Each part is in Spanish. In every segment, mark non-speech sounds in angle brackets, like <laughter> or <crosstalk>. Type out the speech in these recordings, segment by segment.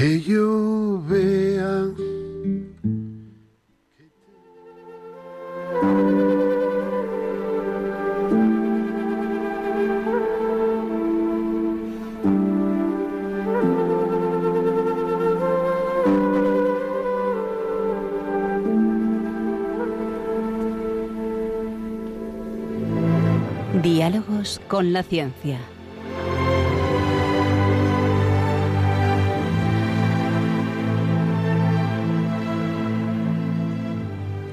que yo vea. Diálogos con la ciencia.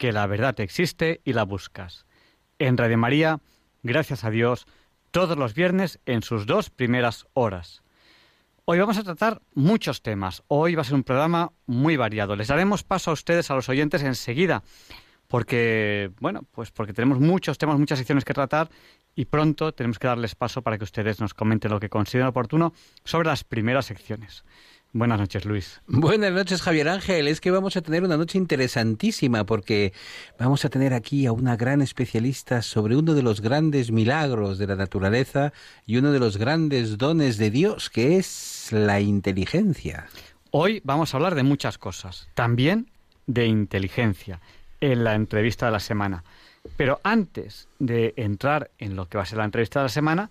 que la verdad existe y la buscas. En Radio María, gracias a Dios, todos los viernes en sus dos primeras horas. Hoy vamos a tratar muchos temas. Hoy va a ser un programa muy variado. Les daremos paso a ustedes, a los oyentes, enseguida, porque, bueno, pues porque tenemos muchos temas, muchas secciones que tratar y pronto tenemos que darles paso para que ustedes nos comenten lo que consideren oportuno sobre las primeras secciones. Buenas noches, Luis. Buenas noches, Javier Ángel. Es que vamos a tener una noche interesantísima porque vamos a tener aquí a una gran especialista sobre uno de los grandes milagros de la naturaleza y uno de los grandes dones de Dios, que es la inteligencia. Hoy vamos a hablar de muchas cosas, también de inteligencia, en la entrevista de la semana. Pero antes de entrar en lo que va a ser la entrevista de la semana,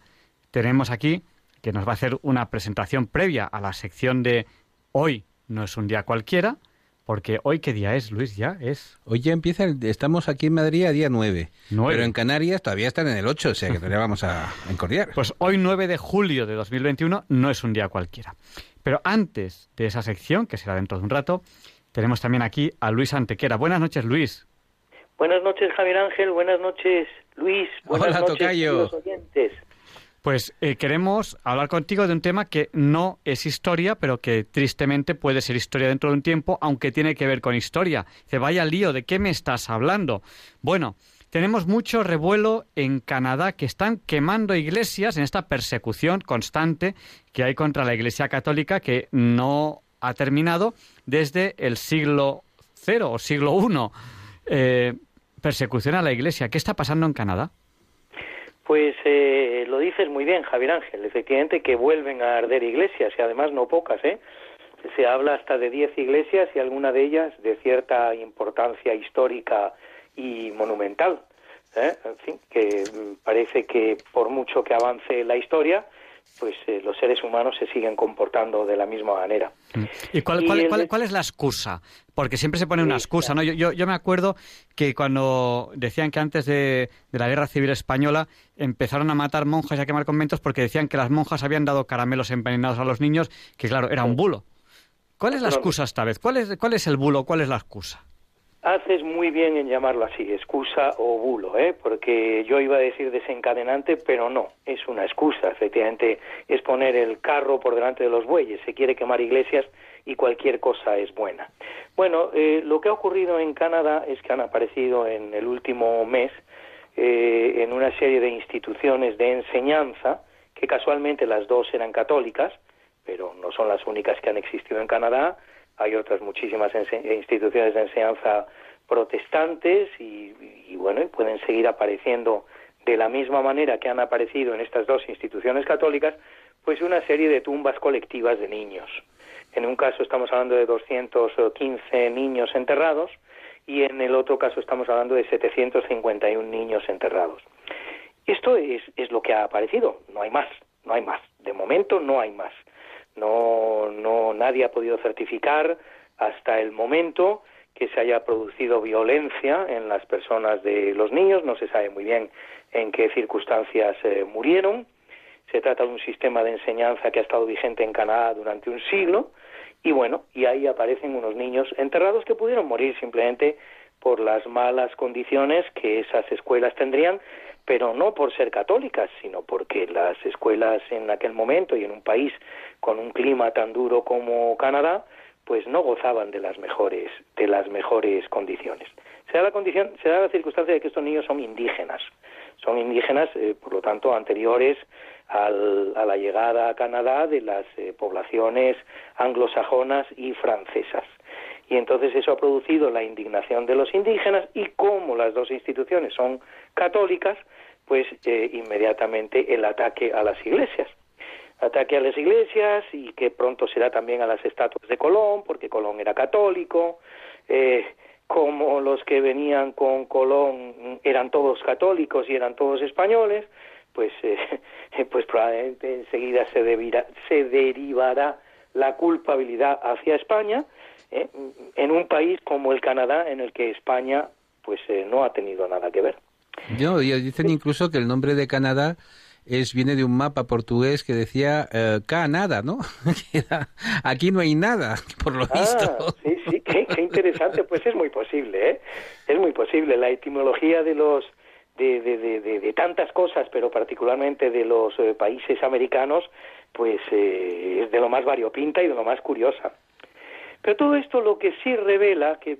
tenemos aquí que nos va a hacer una presentación previa a la sección de hoy no es un día cualquiera, porque hoy qué día es, Luis, ya es. Hoy ya empieza, estamos aquí en Madrid a día 9, pero en Canarias todavía están en el 8, o sea que todavía vamos a encordiar. Pues hoy 9 de julio de 2021 no es un día cualquiera. Pero antes de esa sección, que será dentro de un rato, tenemos también aquí a Luis Antequera. Buenas noches, Luis. Buenas noches, Javier Ángel. Buenas noches, Luis. Buenas Hola, noches, tocayo. los oyentes. Pues eh, queremos hablar contigo de un tema que no es historia, pero que tristemente puede ser historia dentro de un tiempo, aunque tiene que ver con historia. Dice, vaya lío, ¿de qué me estás hablando? Bueno, tenemos mucho revuelo en Canadá que están quemando iglesias en esta persecución constante que hay contra la Iglesia Católica que no ha terminado desde el siglo cero o siglo I. Eh, persecución a la Iglesia. ¿Qué está pasando en Canadá? Pues eh, lo dices muy bien, Javier Ángel. Efectivamente que vuelven a arder iglesias y además no pocas, ¿eh? Se habla hasta de 10 iglesias y alguna de ellas de cierta importancia histórica y monumental. ¿eh? En fin, que mm, parece que por mucho que avance la historia, pues eh, los seres humanos se siguen comportando de la misma manera. ¿Y cuál, Y cuál- el- cuál- cuál es la excusa? Porque siempre se pone una excusa, ¿no? Yo, yo, yo me acuerdo que cuando decían que antes de, de la Guerra Civil Española empezaron a matar monjas y a quemar conventos porque decían que las monjas habían dado caramelos envenenados a los niños, que claro, era un bulo. ¿Cuál es la excusa esta vez? ¿Cuál es, cuál es el bulo? ¿Cuál es la excusa? Haces muy bien en llamarlo así, excusa o bulo, ¿eh? porque yo iba a decir desencadenante, pero no, es una excusa. Efectivamente, es poner el carro por delante de los bueyes. Se quiere quemar iglesias y cualquier cosa es buena. Bueno, eh, lo que ha ocurrido en Canadá es que han aparecido en el último mes eh, en una serie de instituciones de enseñanza, que casualmente las dos eran católicas, pero no son las únicas que han existido en Canadá. Hay otras muchísimas ense- instituciones de enseñanza protestantes y, bueno, pueden seguir apareciendo de la misma manera que han aparecido en estas dos instituciones católicas, pues una serie de tumbas colectivas de niños. En un caso estamos hablando de 215 niños enterrados y en el otro caso estamos hablando de 751 niños enterrados. Esto es, es lo que ha aparecido, no hay más, no hay más. De momento no hay más. No, no, nadie ha podido certificar hasta el momento que se haya producido violencia en las personas de los niños, no se sabe muy bien en qué circunstancias eh, murieron. Se trata de un sistema de enseñanza que ha estado vigente en Canadá durante un siglo y bueno, y ahí aparecen unos niños enterrados que pudieron morir simplemente por las malas condiciones que esas escuelas tendrían, pero no por ser católicas, sino porque las escuelas en aquel momento y en un país con un clima tan duro como Canadá, pues no gozaban de las mejores de las mejores condiciones. Se da la condición, se da la circunstancia de que estos niños son indígenas, son indígenas, eh, por lo tanto, anteriores a la llegada a Canadá de las eh, poblaciones anglosajonas y francesas. Y entonces eso ha producido la indignación de los indígenas y como las dos instituciones son católicas, pues eh, inmediatamente el ataque a las iglesias. Ataque a las iglesias y que pronto será también a las estatuas de Colón, porque Colón era católico. Eh, como los que venían con Colón eran todos católicos y eran todos españoles, pues, eh, <laughs> pues probablemente enseguida se, se derivará la culpabilidad hacia España ¿eh? en un país como el Canadá en el que España pues eh, no ha tenido nada que ver. No, dicen incluso que el nombre de Canadá es viene de un mapa portugués que decía eh, Canadá, ¿no? <laughs> Aquí no hay nada, <laughs> por lo ah, visto. Sí, sí, qué, interesante. Pues es muy posible, ¿eh? Es muy posible. La etimología de los de, de, de, tantas cosas, pero particularmente de los eh, países americanos, pues eh, es de lo más variopinta y de lo más curiosa. Pero todo esto lo que sí revela, que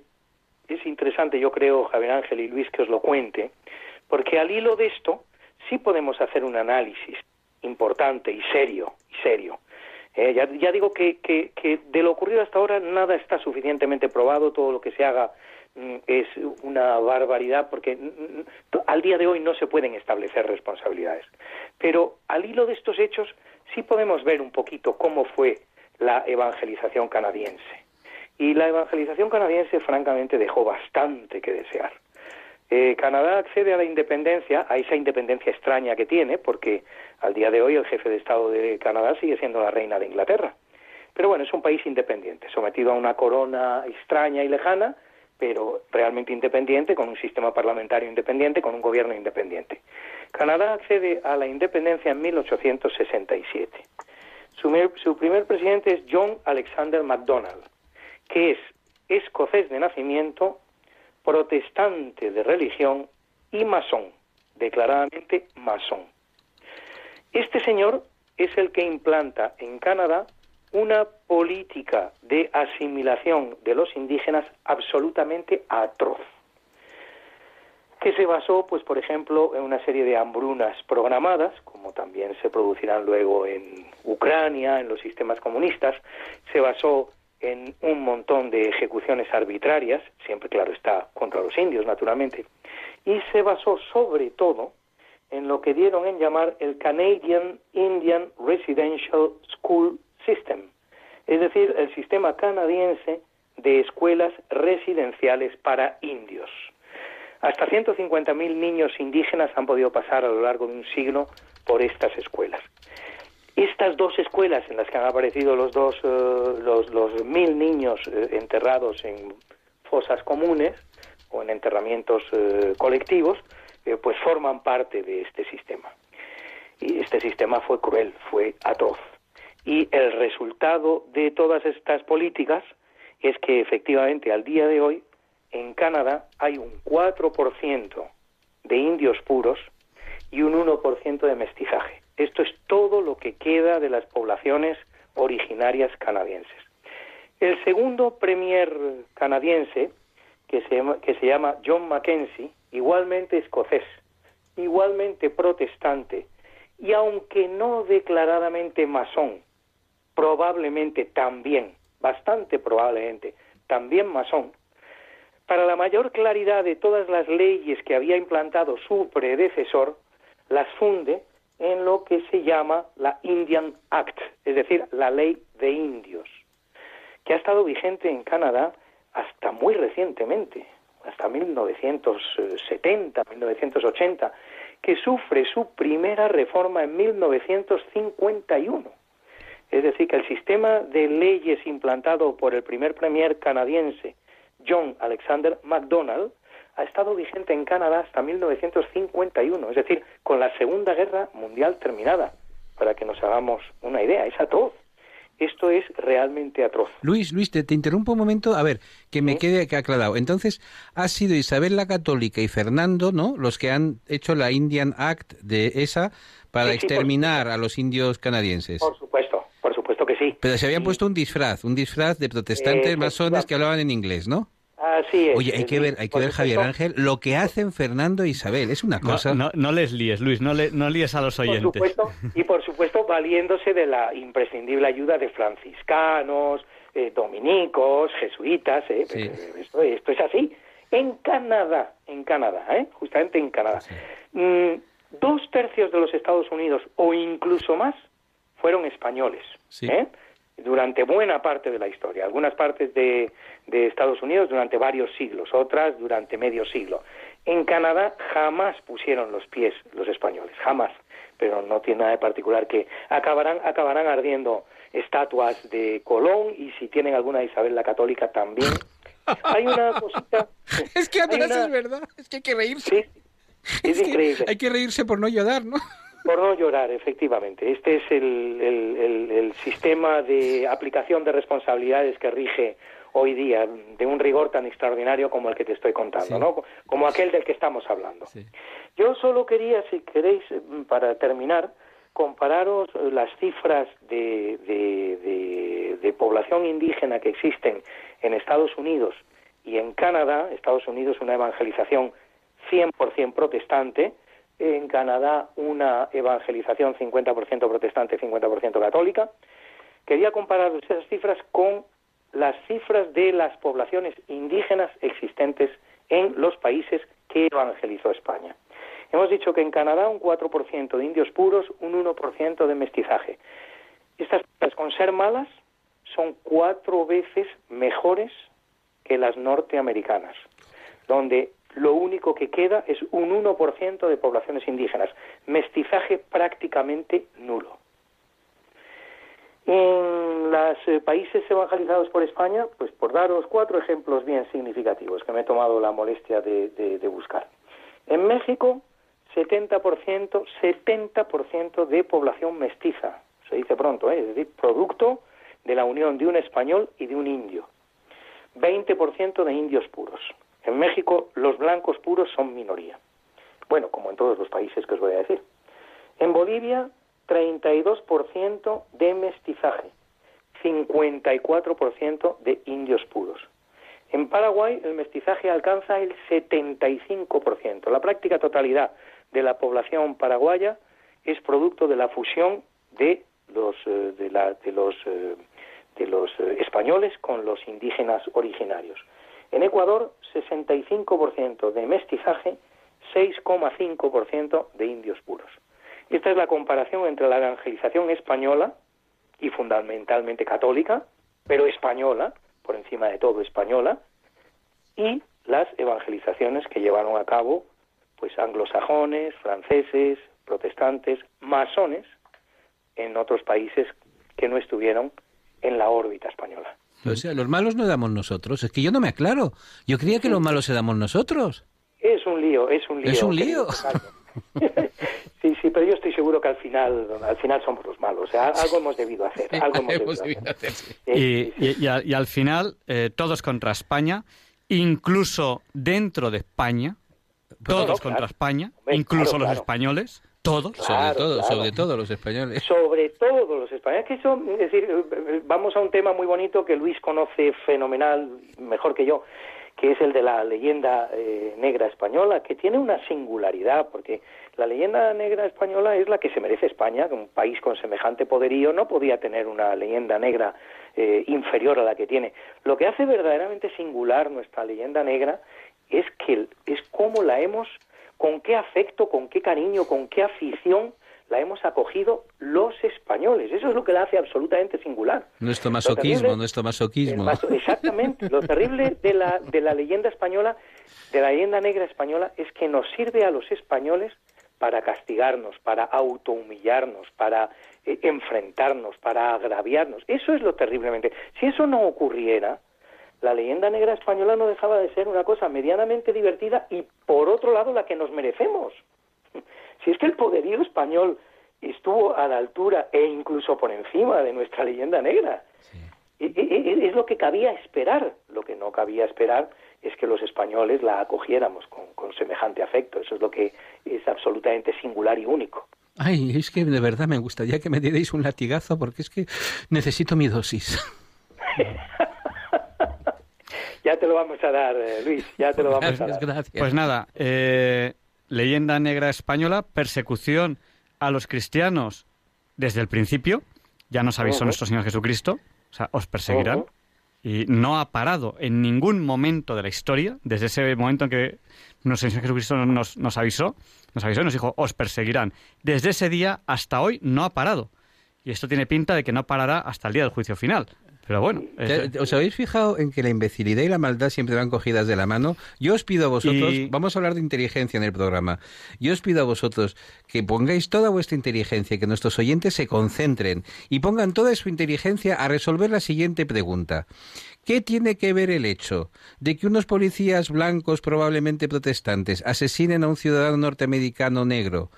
es interesante, yo creo, Javier Ángel y Luis, que os lo cuente, porque al hilo de esto sí podemos hacer un análisis importante y serio, serio. Eh, ya, ya, digo que, de lo ocurrido hasta ahora nada está suficientemente probado, todo lo que se haga mm, es una barbaridad porque al día de hoy no se pueden establecer responsabilidades. Pero al hilo de estos hechos sí podemos ver un poquito cómo fue la evangelización canadiense. Y la evangelización canadiense francamente dejó bastante que desear. Eh, Canadá accede a la independencia, a esa independencia extraña que tiene, porque al día de hoy el jefe de Estado de Canadá sigue siendo la reina de Inglaterra. Pero bueno, es un país independiente, sometido a una corona extraña y lejana, pero realmente independiente, con un sistema parlamentario independiente, con un gobierno independiente. Canadá accede a la independencia en 1867. Su, su primer presidente es John Alexander MacDonald, que es escocés de nacimiento, protestante de religión y masón, declaradamente masón. Este señor es el que implanta en Canadá una política de asimilación de los indígenas absolutamente atroz, que se basó, pues, por ejemplo, en una serie de hambrunas programadas, como también se producirán luego en Ucrania, en los sistemas comunistas, se basó en un montón de ejecuciones arbitrarias, siempre claro está contra los indios naturalmente, y se basó sobre todo en lo que dieron en llamar el Canadian Indian Residential School System, es decir, el sistema canadiense de escuelas residenciales para indios. Hasta 150.000 niños indígenas han podido pasar a lo largo de un siglo por estas escuelas. Estas dos escuelas en las que han aparecido los dos, eh, los, mil niños eh, enterrados en fosas comunes o en enterramientos eh, colectivos, pues forman parte de este sistema. Y este sistema fue cruel, fue atroz. Y el resultado de todas estas políticas es que efectivamente al día de hoy en Canadá hay un 4% de indios puros y un 1% de mestizaje. Esto es todo lo que queda de las poblaciones originarias canadienses. El segundo premier canadiense, que se, que se llama John Mackenzie, igualmente escocés, igualmente protestante, y aunque no declaradamente masón, probablemente también, bastante probablemente, también masón, para la mayor claridad de todas las leyes que había implantado su predecesor, las funde en lo que se llama la Indian Act, es decir, la ley de indios, que ha estado vigente en Canadá hasta muy recientemente, hasta 1970, 1980, que sufre su primera reforma en 1951. Es decir, que el sistema de leyes implantado por el primer premier canadiense, John Alexander MacDonald, ha estado vigente en Canadá hasta 1951, es decir, con la Segunda Guerra Mundial terminada, para que nos hagamos una idea, es atroz. Esto es realmente atroz. Luis, Luis, te, interrumpo un momento, a ver, que me quede aclarado. Entonces, ha sido Isabel la Católica y Fernando, ¿no? Los que han hecho la Indian Act de esa para exterminar a los indios canadienses. Por supuesto, por supuesto que sí. Pero se habían puesto un disfraz, un disfraz de protestantes masones que hablaban en inglés, ¿no? Así es. Oye, hay que ver, hay que ver Javier Ángel, lo que hacen Fernando e Isabel, es una cosa. No, no, les líes, Luis, no, le, no líes a los oyentes. Por supuesto, y por supuesto valiéndose de la imprescindible ayuda de franciscanos, eh, dominicos, jesuitas, eh, esto, esto, es así. En Canadá, en Canadá, ¿eh? justamente en Canadá. Mm, dos tercios de los Estados Unidos, o incluso más, fueron españoles. ¿eh? Durante buena parte de la historia. Algunas partes de, de, Estados Unidos durante varios siglos, otras durante medio siglo. En Canadá jamás pusieron los pies los españoles, jamás. Pero no tiene nada de particular que acabarán, acabarán ardiendo estatuas de Colón y si tienen alguna de Isabel la Católica también. <laughs> Hay una cosita. es que además es verdad, es que hay que reírse. Sí, es, increíble. hay que reírse por no llorar, ¿no? Por no llorar, efectivamente. Este es el, el, sistema de aplicación de responsabilidades que rige hoy día, de un rigor tan extraordinario como el que te estoy contando, ¿no? Como aquel del que estamos hablando. Yo solo quería, si queréis, para terminar, compararos las cifras de, de, de población indígena que existen en Estados Unidos y en Canadá. Estados Unidos una evangelización 100% protestante, en Canadá una evangelización 50% protestante, 50% católica. Quería comparar esas cifras con las cifras de las poblaciones indígenas existentes en los países que evangelizó España. Hemos dicho que en Canadá un 4% de indios puros, un 1% de mestizaje. Estas cifras, con ser malas, son cuatro veces mejores que las norteamericanas, donde lo único que queda es un 1% de poblaciones indígenas, mestizaje prácticamente nulo. En los eh, países evangelizados por España, pues por daros cuatro ejemplos bien significativos que me he tomado la molestia de, buscar. En México, 70%, 70% de población mestiza, se dice pronto, ¿eh? es decir, producto de la unión de un español y de un indio. 20% de indios puros. En México los blancos puros son minoría. Bueno, como en todos los países que os voy a decir. En Bolivia, 32% de mestizaje, 54% de indios puros. En Paraguay el mestizaje alcanza el 75%. La práctica totalidad de la población paraguaya es producto de la fusión de los, eh, de, los, eh, de los eh, españoles con los indígenas originarios. En Ecuador, 65% de mestizaje, 6,5% de indios puros. Esta es la comparación entre la evangelización española y fundamentalmente católica, pero española, por encima de todo española, y las evangelizaciones que llevaron a cabo pues anglosajones, franceses, protestantes, masones en otros países que no estuvieron en la órbita española. O sea, los malos no damos nosotros. Es que yo no me aclaro. Yo creía que los malos se damos nosotros. Es un lío, es un lío. Es un lío. sí, sí, pero yo estoy seguro que al final, al final somos los malos. O sea, algo hemos debido hacer. <laughs> Algo hemos, debido hacer. Y, al, final, eh, todos contra España, incluso dentro de España, todos contra España, incluso los españoles. Todos, sobre todo, sobre todo los españoles. Sobre todo los españoles. Que eso, es decir, vamos a un tema muy bonito que Luis conoce fenomenal, mejor que yo, que es el de la leyenda eh, negra española, que tiene una singularidad, porque la leyenda negra española es la que se merece España, que un país con semejante poderío no podía tener una leyenda negra eh, inferior a la que tiene. Lo que hace verdaderamente singular nuestra leyenda negra es que es cómo la hemos con qué afecto, con qué cariño, con qué afición la hemos acogido los españoles. Eso es lo que la hace absolutamente singular. Nuestro masoquismo, nuestro masoquismo. exactamente. Lo terrible de la, de la leyenda española, de la leyenda negra española, es que nos sirve a los españoles para castigarnos, para autohumillarnos, para eh, enfrentarnos, para agraviarnos. Eso es lo terriblemente. Si eso no ocurriera, la leyenda negra española no dejaba de ser una cosa medianamente divertida y por otro lado la que nos merecemos. Si es que el poderío español estuvo a la altura e incluso por encima de nuestra leyenda negra. Es lo que cabía esperar. Lo que no cabía esperar es que los españoles la acogiéramos con, con semejante afecto. Eso es lo que es absolutamente singular y único. Ay, es que de verdad me gustaría que me dierais un latigazo porque es que necesito mi dosis. <laughs> ya te lo vamos a dar, eh, Luis, ya te lo vamos gracias, a dar. Gracias. Pues nada, eh, leyenda negra española, persecución a los cristianos desde el principio, ya nos avisó nuestro Señor Jesucristo, o sea, os perseguirán. Y no ha parado en ningún momento de la historia, desde ese momento en que nuestro Señor Jesucristo nos, nos avisó, nos avisó y nos dijo, os perseguirán. Desde ese día hasta hoy no ha parado. Y esto tiene pinta de que no parará hasta el día del juicio final. Pero bueno, ¿Te- eh, ¿Os habéis fijado en que la imbecilidad y la maldad siempre van cogidas de la mano? Yo os pido a vosotros, Y- vamos a hablar de inteligencia en el programa, yo os pido a vosotros que pongáis toda vuestra inteligencia, que nuestros oyentes se concentren y pongan toda su inteligencia a resolver la siguiente pregunta. ¿Qué tiene que ver el hecho de que unos policías blancos, probablemente protestantes, asesinen a un ciudadano norteamericano negro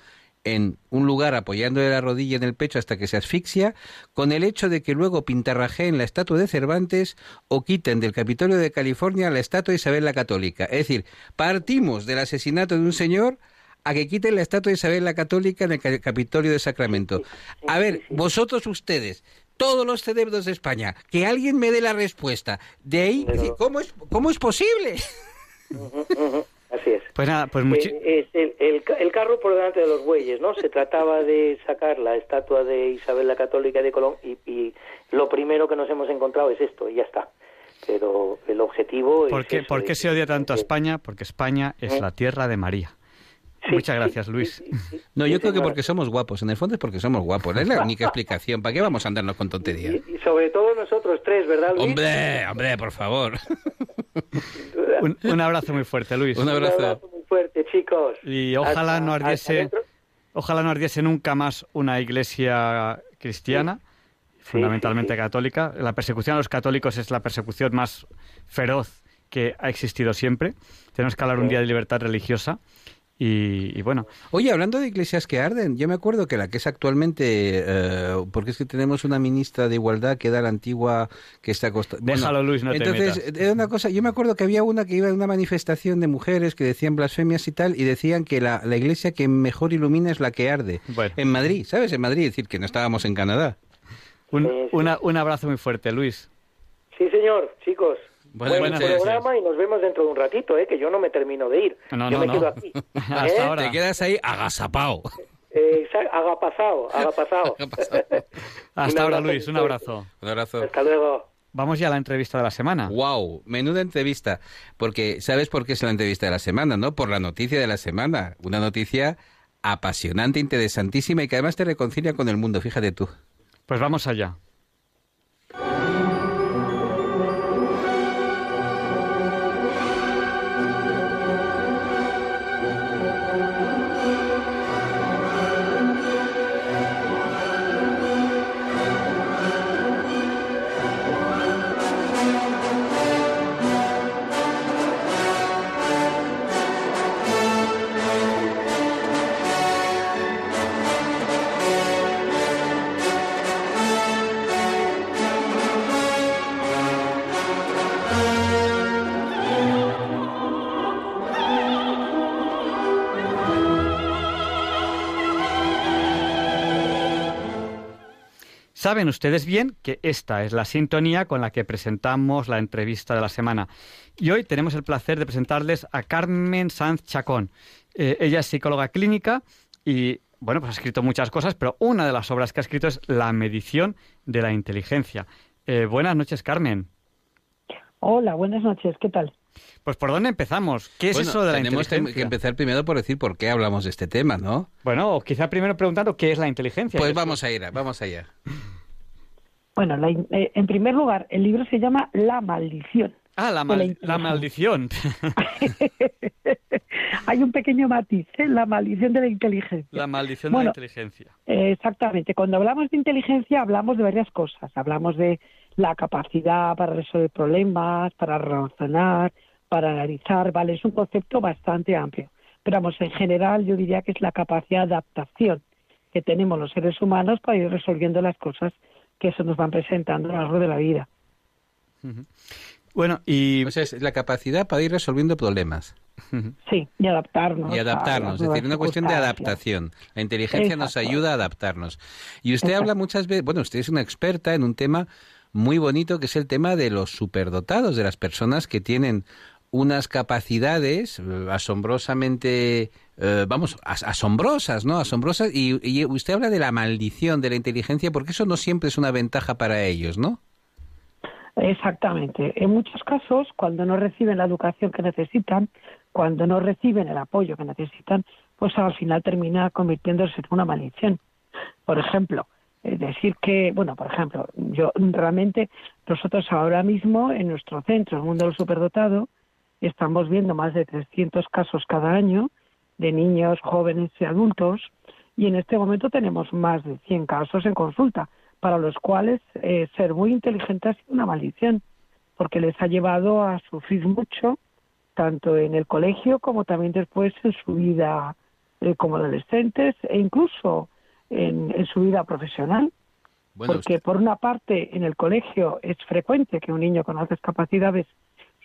en un lugar apoyándole la rodilla en el pecho hasta que se asfixia, con el hecho de que luego pintarrajeen la estatua de Cervantes o quiten del Capitolio de California la estatua de Isabel la Católica. Es decir, partimos del asesinato de un señor a que quiten la estatua de Isabel la Católica en el Ca- Capitolio de Sacramento. A ver, vosotros ustedes, todos los cerebros de España, que alguien me dé la respuesta. De ahí, ¿cómo es, cómo es posible? Así es. pues nada, pues Eh, es el, el el carro por delante de los bueyes, ¿no? Se trataba de sacar la estatua de Isabel la Católica de Colón y, y lo primero que nos hemos encontrado es esto y ya está. Pero el objetivo ¿por es qué, eso, por qué es- se odia tanto a es- España? Porque España es ¿Eh? la tierra de María. Sí, Muchas gracias, sí, Luis. sí. No, yo creo que porque somos guapos. En el fondo es porque somos guapos. Es la única explicación. ¿Para qué vamos a andarnos con tonterías? Y, y sobre todo nosotros tres, ¿verdad, Luis? Hombre, hombre, por favor. Un, un abrazo muy fuerte, Luis. Un Un abrazo. abrazo muy fuerte, chicos. Y ojalá Hasta- no ardiese, ojalá no ardiese nunca más una iglesia cristiana, fundamentalmente sí, sí. católica. La persecución a los católicos es la persecución más feroz que ha existido siempre. Tenemos que hablar un día de libertad religiosa. Y, y bueno, Oye, hablando de iglesias que arden, yo me acuerdo que la que es actualmente, eh, porque es que tenemos una ministra de igualdad que era la antigua que está costa... Déjalo, Luis, no te entonces, metas. era una cosa, yo me acuerdo que había una que iba a una manifestación de mujeres que decían blasfemias y tal, y decían que la, la iglesia que mejor ilumina es la que arde. Bueno. En Madrid, ¿sabes? En Madrid, es decir, que no estábamos en Canadá. un, sí. una- un abrazo muy fuerte, Luis. Sí, señor, chicos. Buenas Buen noches. programa y nos vemos dentro de un ratito, ¿eh? Que yo no me termino de ir. No, yo no, me no. quedo aquí. <laughs> Hasta ¿eh? ahora. Te quedas ahí agazapao. <laughs> Eh, haga pasado, haga pasado. Hasta ahora, Luis, un abrazo. Un abrazo. Hasta luego. Vamos ya a la entrevista de la semana. Wow, menuda entrevista. Porque, ¿sabes por qué es la entrevista de la semana, no? Por la noticia de la semana. Una noticia apasionante, interesantísima y que además te reconcilia con el mundo, fíjate tú. Pues vamos allá. Saben ustedes bien que esta es la sintonía con la que presentamos la entrevista de la semana. Y hoy tenemos el placer de presentarles a Carmen Sanz Chacón. Eh, ella es psicóloga clínica y, bueno, pues ha escrito muchas cosas, pero una de las obras que ha escrito es La medición de la inteligencia. Eh, buenas noches, Carmen. Hola, buenas noches, ¿qué tal? Pues ¿por dónde empezamos? ¿Qué es Bueno, eso de la tenemos que- inteligencia? que empezar primero por decir por qué hablamos de este tema, ¿no? Bueno, o quizá primero preguntando qué es la inteligencia. Pues vamos a ir, vamos allá. Bueno, la in- eh, en primer lugar, el libro se llama La maldición. Ah, la, de mal- la la maldición. <laughs> <laughs> Hay un pequeño matiz, ¿eh? la maldición de la inteligencia. la maldición Bueno, de la inteligencia. Eh, exactamente. Cuando hablamos de inteligencia hablamos de varias cosas. Hablamos de la capacidad para resolver problemas, para razonar, para analizar, ¿vale? Es un concepto bastante amplio. Pero vamos, en general yo diría que es la capacidad de adaptación que tenemos los seres humanos para ir resolviendo las cosas que se nos van presentando a lo largo de la vida. Bueno, y... O sea, es la capacidad para ir resolviendo problemas. Sí, y adaptarnos. Y adaptarnos, es decir, una cuestión de adaptación. La inteligencia nos ayuda a adaptarnos. Y usted habla muchas veces, bueno, usted es una experta en un tema muy bonito que es el tema de los superdotados, de las personas que tienen unas capacidades eh, asombrosamente, eh, vamos, asombrosas, ¿no? Asombrosas. Y, y, usted habla de la maldición de la inteligencia porque eso no siempre es una ventaja para ellos, ¿no? Exactamente. En muchos casos, cuando no reciben la educación que necesitan, cuando no reciben el apoyo que necesitan, pues al final termina convirtiéndose en una maldición. Por ejemplo, decir que, bueno, por ejemplo, yo realmente nosotros ahora mismo en nuestro centro, el mundo del superdotado, estamos viendo más de 300 casos cada año de niños, jóvenes y adultos y en este momento tenemos más de 100 casos en consulta para los cuales eh, ser muy inteligente ha sido una maldición porque les ha llevado a sufrir mucho tanto en el colegio como también después en su vida eh, como adolescentes e incluso en, su vida profesional. porque por una parte en el colegio es frecuente que un niño con altas capacidades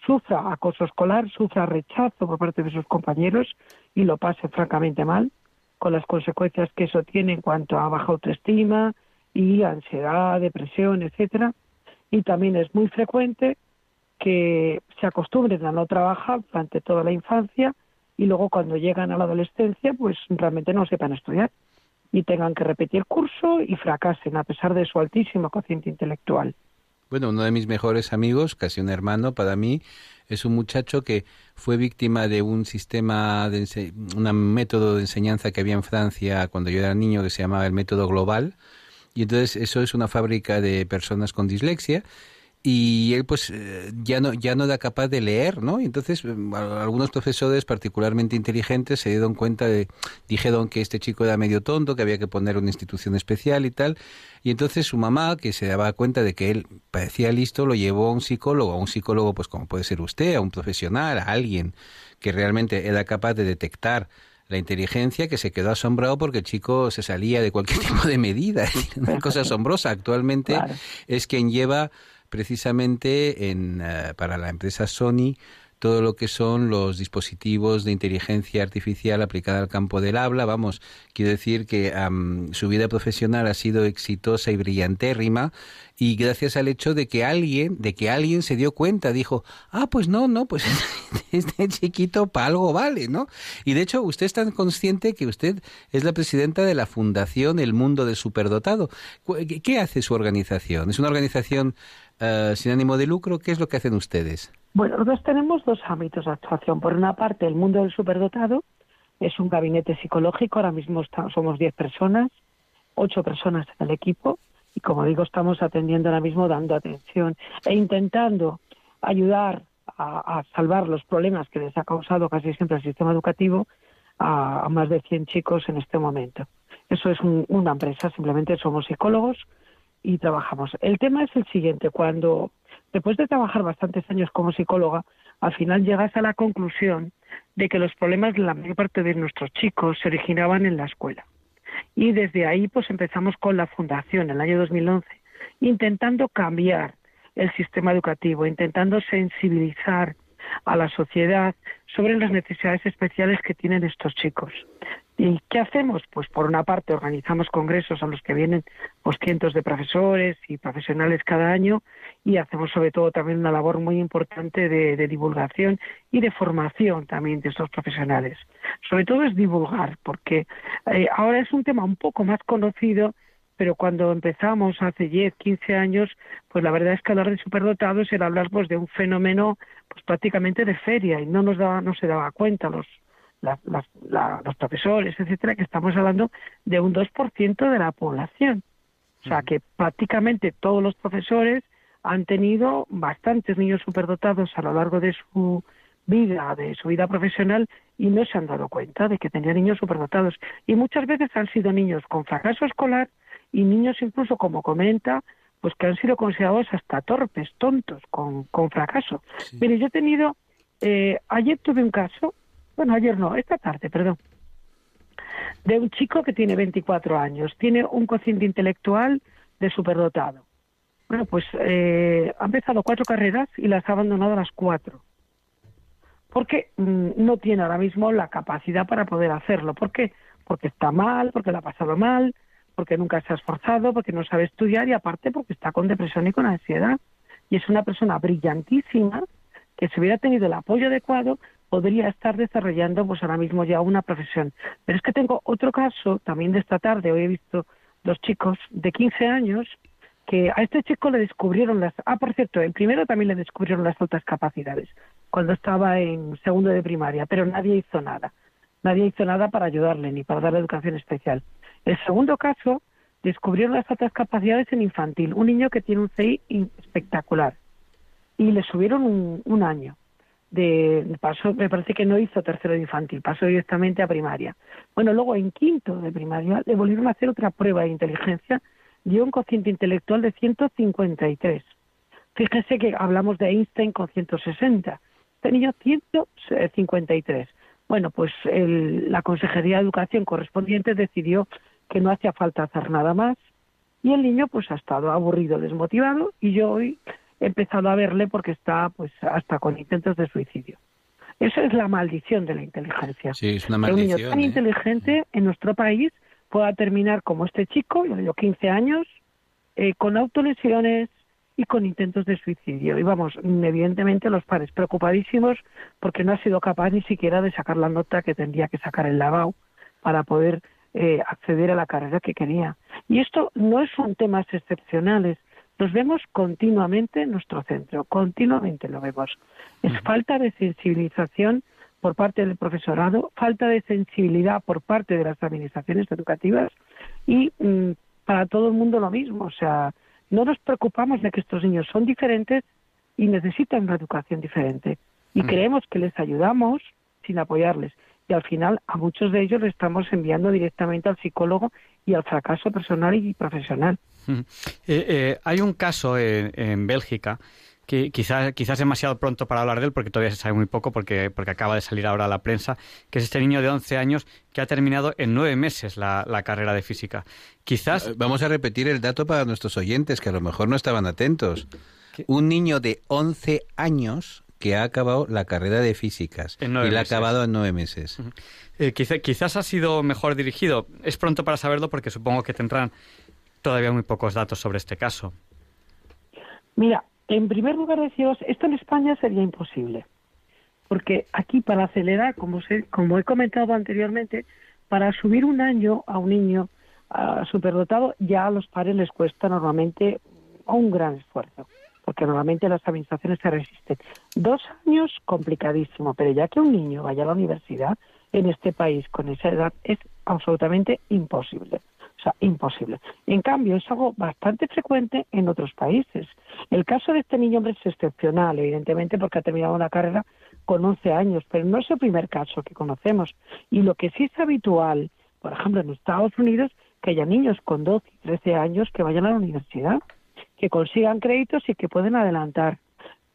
sufra acoso escolar, sufra rechazo por parte de sus compañeros y lo pase francamente mal, con las consecuencias que eso tiene en cuanto a baja autoestima y ansiedad, depresión, etcétera. Y también es muy frecuente que se acostumbren a no trabajar durante toda la infancia y luego cuando llegan a la adolescencia pues realmente no sepan estudiar y tengan que repetir curso y fracasen a pesar de su altísimo cociente intelectual. Bueno, uno de mis mejores amigos, casi un hermano para mí, es un muchacho que fue víctima de un sistema, de un método de enseñanza que había en Francia cuando yo era niño que se llamaba el método global. Y entonces eso es una fábrica de personas con dislexia y él pues eh, ya no ya no era capaz de leer no y entonces eh, algunos profesores particularmente inteligentes se dieron cuenta de dijeron que este chico era medio tonto que había que poner una institución especial y tal y entonces su mamá que se daba cuenta de que él parecía listo lo llevó a un psicólogo a un psicólogo pues como puede ser usted a un profesional a alguien que realmente era capaz de detectar la inteligencia que se quedó asombrado porque el chico se salía de cualquier <laughs> tipo de medida. <laughs> Una cosa asombrosa. Actualmente es quien lleva precisamente en, eh, para la empresa Sony todo lo que son los dispositivos de inteligencia artificial aplicada al campo del habla. Vamos, quiero decir que su vida profesional ha sido exitosa y brillantérrima y gracias al hecho de que alguien, de que alguien se dio cuenta, dijo, ah, pues no, no, pues <laughs> este chiquito para algo vale, ¿no? Y de hecho usted es tan consciente que usted es la presidenta de la Fundación El Mundo del Superdotado. ¿Qué hace su organización? ¿Es una organización eh, sin ánimo de lucro, ¿qué es lo que hacen ustedes? Bueno, nosotros tenemos dos ámbitos de actuación. Por una parte, el mundo del superdotado es un gabinete psicológico. Ahora mismo somos 10 personas, 8 personas en el equipo. Y como digo, estamos atendiendo ahora mismo, dando atención e intentando ayudar a, salvar los problemas que les ha causado casi siempre el sistema educativo a, más de 100 chicos en este momento. Eso es una empresa, simplemente somos psicólogos y trabajamos. El tema es el siguiente, cuando después de trabajar bastantes años como psicóloga, al final llegas a la conclusión de que los problemas de la mayor parte de nuestros chicos se originaban en la escuela. Y desde ahí pues empezamos con la fundación en el año 2011, intentando cambiar el sistema educativo, intentando sensibilizar a la sociedad sobre las necesidades especiales que tienen estos chicos. ¿Y qué hacemos? Pues por una parte organizamos congresos a los que vienen pues, cientos de profesores y profesionales cada año y hacemos sobre todo también una labor muy importante de, divulgación y de formación también de estos profesionales. Sobre todo es divulgar, porque eh, ahora es un tema un poco más conocido, pero cuando empezamos hace 10, 15 años, pues la verdad es que hablar de superdotados era hablar pues, de un fenómeno pues prácticamente de feria y no nos daba, no se daba cuenta los los profesores, etcétera, que estamos hablando de un 2% de la población. O sea, que prácticamente todos los profesores han tenido bastantes niños superdotados a lo largo de su vida, de su vida profesional, y no se han dado cuenta de que tenían niños superdotados. Y muchas veces han sido niños con fracaso escolar y niños incluso, como comenta, pues que han sido considerados hasta torpes, tontos, con, con fracaso. Pero yo he tenido, eh, ayer tuve un caso bueno, ayer no, esta tarde, perdón, de un chico que tiene 24 años, tiene un cociente intelectual de superdotado. Bueno, pues eh, ha empezado cuatro carreras y las ha abandonado a las cuatro. Porque mm, no tiene ahora mismo la capacidad para poder hacerlo. ¿Por qué? Porque está mal, porque la ha pasado mal, porque nunca se ha esforzado, porque no sabe estudiar y aparte porque está con depresión y con ansiedad. Y es una persona brillantísima que si hubiera tenido el apoyo adecuado podría estar desarrollando pues ahora mismo ya una profesión. Pero es que tengo otro caso también de esta tarde, hoy he visto dos chicos de 15 años que a este chico le descubrieron las... Ah, por cierto, el primero también le descubrieron las altas capacidades cuando estaba en segundo de primaria, pero nadie hizo nada. Nadie hizo nada para ayudarle ni para darle educación especial. El segundo caso, descubrieron las altas capacidades en infantil, un niño que tiene un CI espectacular y le subieron un, un año. De, paso, me parece que no hizo tercero de infantil, pasó directamente a primaria. Bueno, luego en quinto de primaria le volvieron a hacer otra prueba de inteligencia dio un cociente intelectual de 153. Fíjese que hablamos de Einstein con 160. Este niño 153. Bueno, pues la Consejería de Educación correspondiente decidió que no hacía falta hacer nada más y el niño pues ha estado aburrido, desmotivado y yo hoy he empezado a verle porque está pues hasta con intentos de suicidio. Esa es la maldición de la inteligencia. Sí, es una maldición. Un niño tan ¿eh? inteligente en nuestro país pueda terminar como este chico, yo digo 15 años, eh, con autolesiones y con intentos de suicidio. Y vamos, evidentemente los padres preocupadísimos porque no ha sido capaz ni siquiera de sacar la nota que tendría que sacar el lavado para poder eh, acceder a la carrera que quería. Y esto no son temas excepcionales, los vemos continuamente en nuestro centro, continuamente lo vemos. Es falta de sensibilización por parte del profesorado, falta de sensibilidad por parte de las administraciones educativas y mm, para todo el mundo lo mismo. O sea, no nos preocupamos de que estos niños son diferentes y necesitan una educación diferente. Y creemos que les ayudamos sin apoyarles. Y al final a muchos de ellos les estamos enviando directamente al psicólogo y al fracaso personal y profesional. Eh, eh, hay un caso en, en Bélgica que quizás quizás demasiado pronto para hablar de él porque todavía se sabe muy poco porque, porque acaba de salir ahora a la prensa, que es este niño de 11 años que ha terminado en nueve meses la, la carrera de física. Quizás... Eh, Vamos a repetir el dato para nuestros oyentes que a lo mejor no estaban atentos. Un niño de 11 años que ha acabado la carrera de físicas En y la ha acabado en nueve meses. Eh, quizá- quizás ha sido mejor dirigido. Es pronto para saberlo porque supongo que tendrán todavía muy pocos datos sobre este caso. Mira, en primer lugar deciros, esto en España sería imposible, porque aquí para acelerar, como, se- como he comentado anteriormente, para subir un año a un niño superdotado, ya a los padres les cuesta normalmente un gran esfuerzo, porque normalmente las administraciones se resisten. Dos años, complicadísimo, pero ya que un niño vaya a la universidad en este país con esa edad es absolutamente imposible. O sea, imposible. En cambio, es algo bastante frecuente en otros países. El caso de este niño, hombre, es excepcional, evidentemente, porque ha terminado una carrera con 11 años, pero no es el primer caso que conocemos. Y lo que sí es habitual, por ejemplo, en Estados Unidos, que haya niños con 12 y 13 años que vayan a la universidad, que consigan créditos y que pueden adelantar.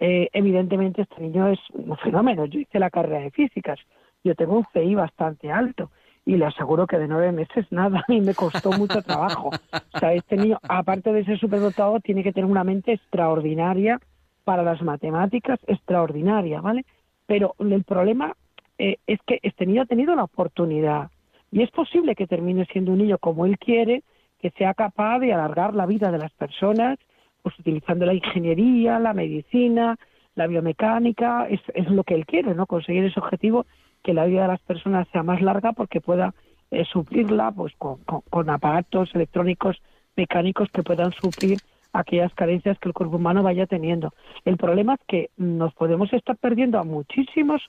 Eh, evidentemente, este niño es un fenómeno. Yo hice la carrera de físicas. Yo tengo un CI bastante alto y le aseguro que de nueve meses nada <laughs> y me costó mucho trabajo. O sea, este niño, aparte de ser superdotado, tiene que tener una mente extraordinaria para las matemáticas, extraordinaria, ¿vale? Pero el problema eh, es que este niño ha tenido la oportunidad y es posible que termine siendo un niño como él quiere, que sea capaz de alargar la vida de las personas, pues utilizando la ingeniería, la medicina, la biomecánica, es, es lo que él quiere, ¿no? Conseguir ese objetivo que la vida de las personas sea más larga porque pueda eh, suplirla pues con, con- con aparatos electrónicos mecánicos que puedan suplir aquellas carencias que el cuerpo humano vaya teniendo. El problema es que nos podemos estar perdiendo a muchísimos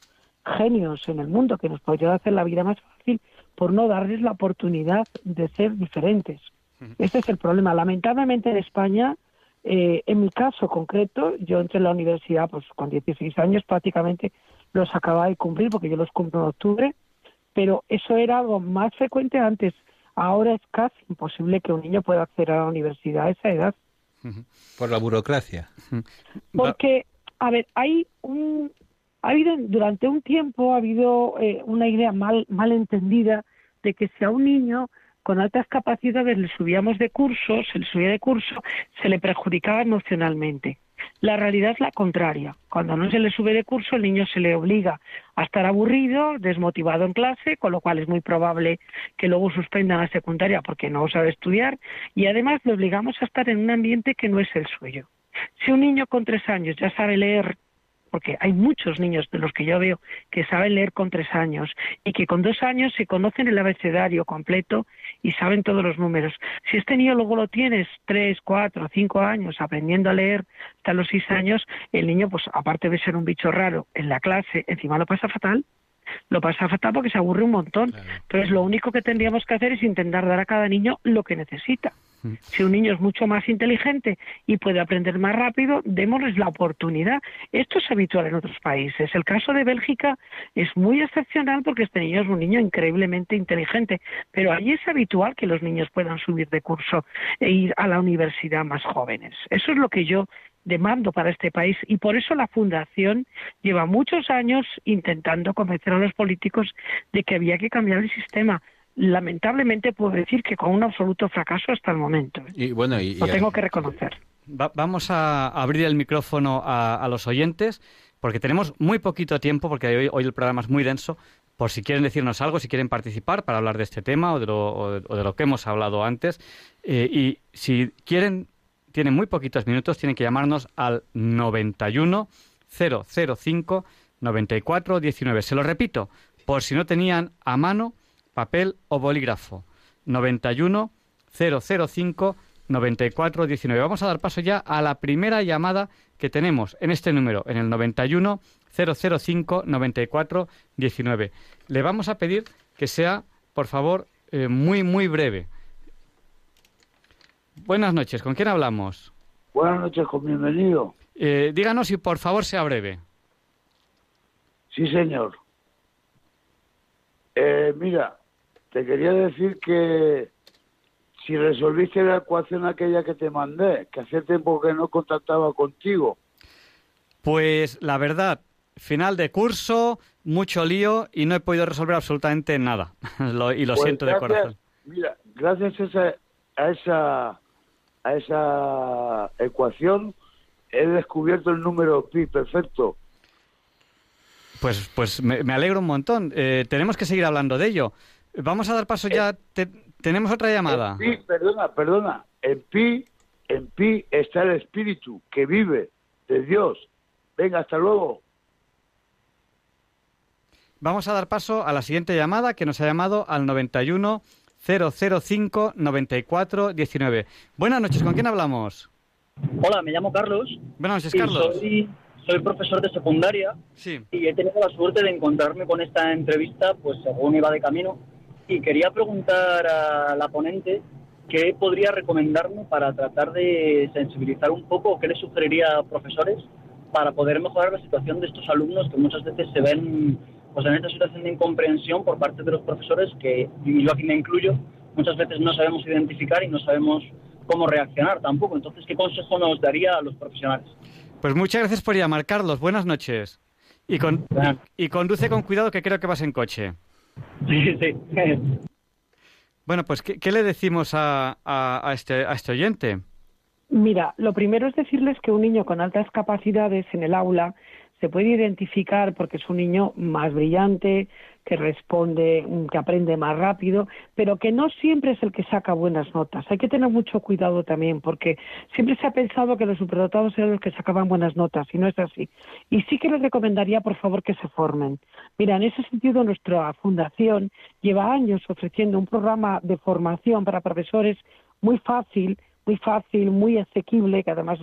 genios en el mundo que nos podrían hacer la vida más fácil por no darles la oportunidad de ser diferentes. Ese es el problema. Lamentablemente en España, eh, en mi caso concreto, yo entré en la universidad pues con 16 años prácticamente los acababa de cumplir porque yo los cumplo en octubre, pero eso era algo más frecuente antes. Ahora es casi imposible que un niño pueda acceder a la universidad a esa edad. Por la burocracia. Porque, a ver, hay un, ha habido durante un tiempo ha habido eh, una idea mal mal entendida de que si a un niño con altas capacidades le subíamos de curso, se le subía de curso, se le perjudicaba emocionalmente. La realidad es la contraria. Cuando no se le sube de curso, el niño se le obliga a estar aburrido, desmotivado en clase, con lo cual es muy probable que luego suspendan la secundaria porque no sabe estudiar y además le obligamos a estar en un ambiente que no es el suyo. Si un niño con tres años ya sabe leer porque hay muchos niños de los que yo veo que saben leer con tres años y que con dos años se conocen el abecedario completo y saben todos los números. Si este niño luego lo tienes tres, cuatro, cinco años aprendiendo a leer hasta los seis años, el niño, pues aparte de ser un bicho raro en la clase, encima lo pasa fatal lo pasa fatal porque se aburre un montón. Entonces, lo único que tendríamos que hacer es intentar dar a cada niño lo que necesita. Si un niño es mucho más inteligente y puede aprender más rápido, démosles la oportunidad. Esto es habitual en otros países. El caso de Bélgica es muy excepcional porque este niño es un niño increíblemente inteligente, pero allí es habitual que los niños puedan subir de curso e ir a la universidad más jóvenes. Eso es lo que yo demando para este país y por eso la Fundación lleva muchos años intentando convencer a los políticos de que había que cambiar el sistema. Lamentablemente puedo decir que con un absoluto fracaso hasta el momento. ¿eh? Y bueno, y, lo tengo que reconocer. vamos a abrir el micrófono a, los oyentes porque tenemos muy poquito tiempo porque hoy, el programa es muy denso. Por si quieren decirnos algo, si quieren participar para hablar de este tema o de lo, de, lo que hemos hablado antes. Eh, y si quieren tienen muy poquitos minutos, tienen que llamarnos al 91 005 94 19. Se lo repito, por si no tenían a mano papel o bolígrafo. 91 005 94 19. Vamos a dar paso ya a la primera llamada que tenemos en este número, en el 91 005 94 19. Le vamos a pedir que sea, por favor, eh, muy, muy breve. Buenas noches, ¿con quién hablamos? Buenas noches, con bienvenido. Eh, díganos si por favor sea breve. Sí, señor. Eh, mira, te quería decir que si resolviste la ecuación aquella que te mandé, que hace tiempo que no contactaba contigo. Pues la verdad, final de curso, mucho lío y no he podido resolver absolutamente nada. <laughs> y lo pues siento de corazón. Mira, gracias a esa a esa ecuación, he descubierto el número pi perfecto. Pues, pues me, alegro un montón. Eh, tenemos que seguir hablando de ello. Vamos a dar paso ya. tenemos otra llamada. pi, perdona, perdona. En pi, en pi está el espíritu que vive de Dios. Venga, hasta luego. Vamos a dar paso a la siguiente llamada que nos ha llamado al 91 005 94 19. Buenas noches, ¿con quién hablamos? Hola, me llamo Carlos. Buenas noches, Carlos. Soy, profesor de secundaria sí. y he tenido la suerte de encontrarme con esta entrevista, pues según iba de camino, y quería preguntar a la ponente qué podría recomendarme para tratar de sensibilizar un poco, qué le sugeriría a profesores para poder mejorar la situación de estos alumnos que muchas veces se ven pues en esta situación de incomprensión por parte de los profesores, que yo aquí me incluyo, muchas veces no sabemos identificar y no sabemos cómo reaccionar tampoco. Entonces, ¿qué consejo nos daría a los profesionales? Pues muchas gracias por llamar, Carlos. Buenas noches. Y, con, y, conduce con cuidado que creo que vas en coche. <laughs> Sí, sí. Bueno, pues, ¿qué, le decimos a, a, este, a este oyente? Mira, lo primero es decirles que un niño con altas capacidades en el aula se puede identificar porque es un niño más brillante, que responde, que aprende más rápido, pero que no siempre es el que saca buenas notas. Hay que tener mucho cuidado también, porque siempre se ha pensado que los superdotados eran los que sacaban buenas notas, y no es así. Y sí que les recomendaría, por favor, que se formen. Mira, en ese sentido, nuestra fundación lleva años ofreciendo un programa de formación para profesores muy fácil, muy fácil, muy asequible, que además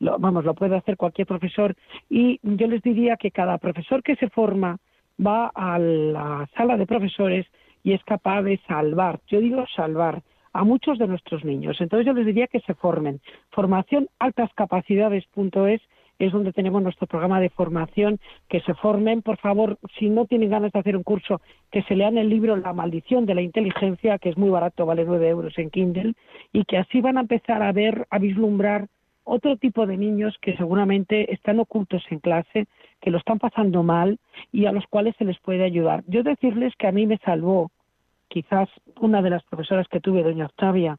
lo, vamos, lo puede hacer cualquier profesor y yo les diría que cada profesor que se forma va a la sala de profesores y es capaz de salvar, yo digo salvar, a muchos de nuestros niños. Entonces yo les diría que se formen. Formación altascapacidades.es es donde tenemos nuestro programa de formación, que se formen, por favor, si no tienen ganas de hacer un curso, que se lean el libro La maldición de la inteligencia, que es muy barato, vale nueve euros en Kindle, y que así van a empezar a ver, a vislumbrar otro tipo de niños que seguramente están ocultos en clase, que lo están pasando mal y a los cuales se les puede ayudar. Yo decirles que a mí me salvó quizás una de las profesoras que tuve, doña Octavia,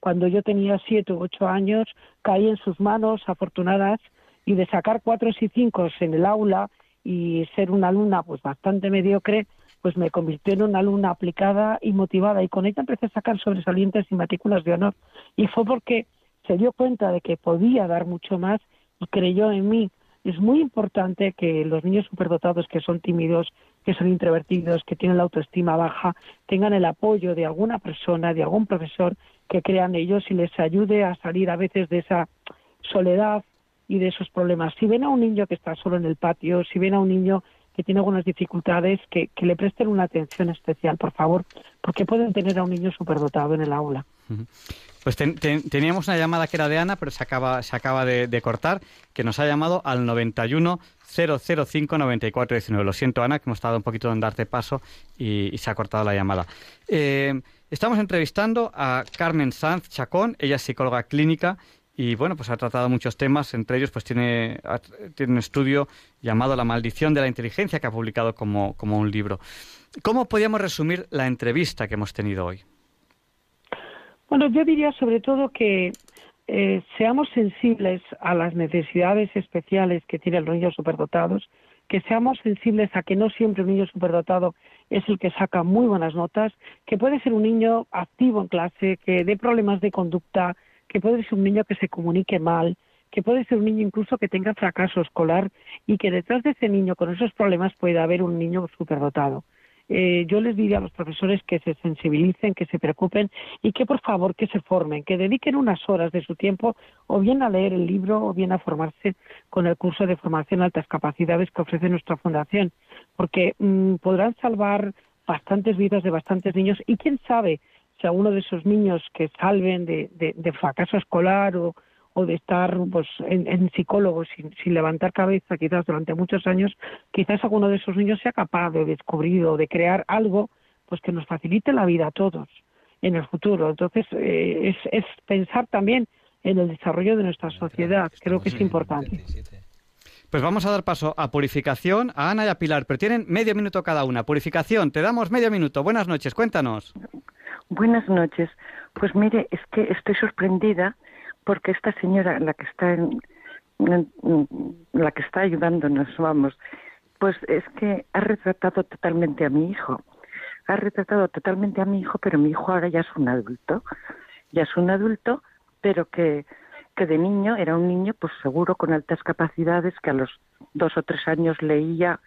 cuando yo tenía siete u ocho años, caí en sus manos afortunadas y de sacar cuatro y cinco en el aula y ser una alumna pues bastante mediocre, pues me convirtió en una alumna aplicada y motivada y con ella empecé a sacar sobresalientes y matrículas de honor y fue porque se dio cuenta de que podía dar mucho más y creyó en mí. Es muy importante que los niños superdotados que son tímidos, que son introvertidos, que tienen la autoestima baja, tengan el apoyo de alguna persona, de algún profesor que crean ellos y les ayude a salir a veces de esa soledad y de esos problemas. Si ven a un niño que está solo en el patio, si ven a un niño que tiene algunas dificultades, que, le presten una atención especial, por favor, porque pueden tener a un niño superdotado en el aula. Pues teníamos una llamada que era de Ana, pero se acaba, se acaba de, cortar, que nos ha llamado al 91 005 94 19. Lo siento, Ana, que hemos estado un poquito en darte paso y, se ha cortado la llamada. Eh, estamos entrevistando a Carmen Sanz Chacón, ella es psicóloga clínica y bueno, pues ha tratado muchos temas, entre ellos pues tiene, tiene un estudio llamado La maldición de la inteligencia que ha publicado como, como un libro. ¿Cómo podríamos resumir la entrevista que hemos tenido hoy? Bueno, yo diría sobre todo que eh, seamos sensibles a las necesidades especiales que tienen los niños superdotados, que seamos sensibles a que no siempre un niño superdotado es el que saca muy buenas notas, que puede ser un niño activo en clase, que dé problemas de conducta, que puede ser un niño que se comunique mal, que puede ser un niño incluso que tenga fracaso escolar y que detrás de ese niño con esos problemas pueda haber un niño superdotado. Eh, yo les diría a los profesores que se sensibilicen, que se preocupen y que por favor que se formen, que dediquen unas horas de su tiempo o bien a leer el libro o bien a formarse con el curso de formación altas capacidades que ofrece nuestra fundación, porque mm, podrán salvar bastantes vidas de bastantes niños y quién sabe si a uno de esos niños que salven de fracaso escolar o, o de estar pues en, psicólogos sin, levantar cabeza quizás durante muchos años, quizás alguno de esos niños sea capaz de descubrir o de crear algo pues que nos facilite la vida a todos en el futuro. Entonces eh, es, es pensar también en el desarrollo de nuestra sociedad. Creo que es importante. Pues vamos a dar paso a Purificación, a Ana y a Pilar, pero tienen medio minuto cada una. Purificación, te damos medio minuto. Buenas noches, cuéntanos. Buenas noches. Pues mire, es que estoy sorprendida porque esta señora, la que está en, la que está ayudándonos, vamos, pues es que ha retratado totalmente a mi hijo. Ha retratado totalmente a mi hijo, pero mi hijo ahora ya es un adulto. Ya es un adulto, pero que, que de niño era un niño, pues seguro, con altas capacidades, que a los dos o tres años leía,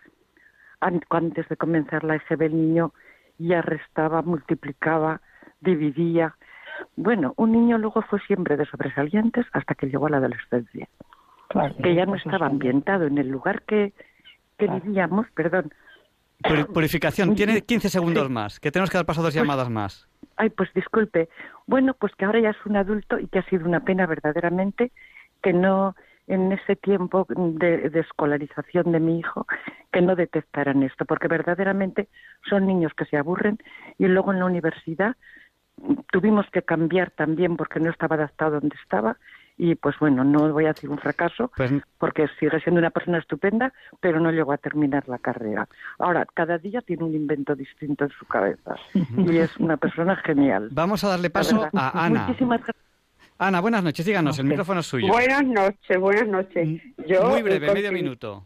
antes de comenzar la EGB el niño ya restaba, multiplicaba, dividía, bueno, un niño luego fue siempre de sobresalientes hasta que llegó a la adolescencia. que ya no estaba ambientado en el lugar que, que vivíamos, perdón. Purificación, tiene 15 segundos más, que tenemos que dar paso a dos pues llamadas más. Ay, pues disculpe. Bueno, pues que ahora ya es un adulto y que ha sido una pena verdaderamente que no, en ese tiempo de, de, escolarización de mi hijo, que no detectaran esto, porque verdaderamente son niños que se aburren y luego en la universidad tuvimos que cambiar también porque no estaba adaptado donde estaba y pues bueno, no voy a decir un fracaso pues porque sigue siendo una persona estupenda, pero no llegó a terminar la carrera. Ahora, cada día tiene un invento distinto en su cabeza y es una persona genial. Vamos a darle paso a Ana. Muchísimas Ana, buenas noches, díganos, el micrófono es suyo. Buenas noches, buenas noches. Mm, Yo, Muy breve, medio minuto.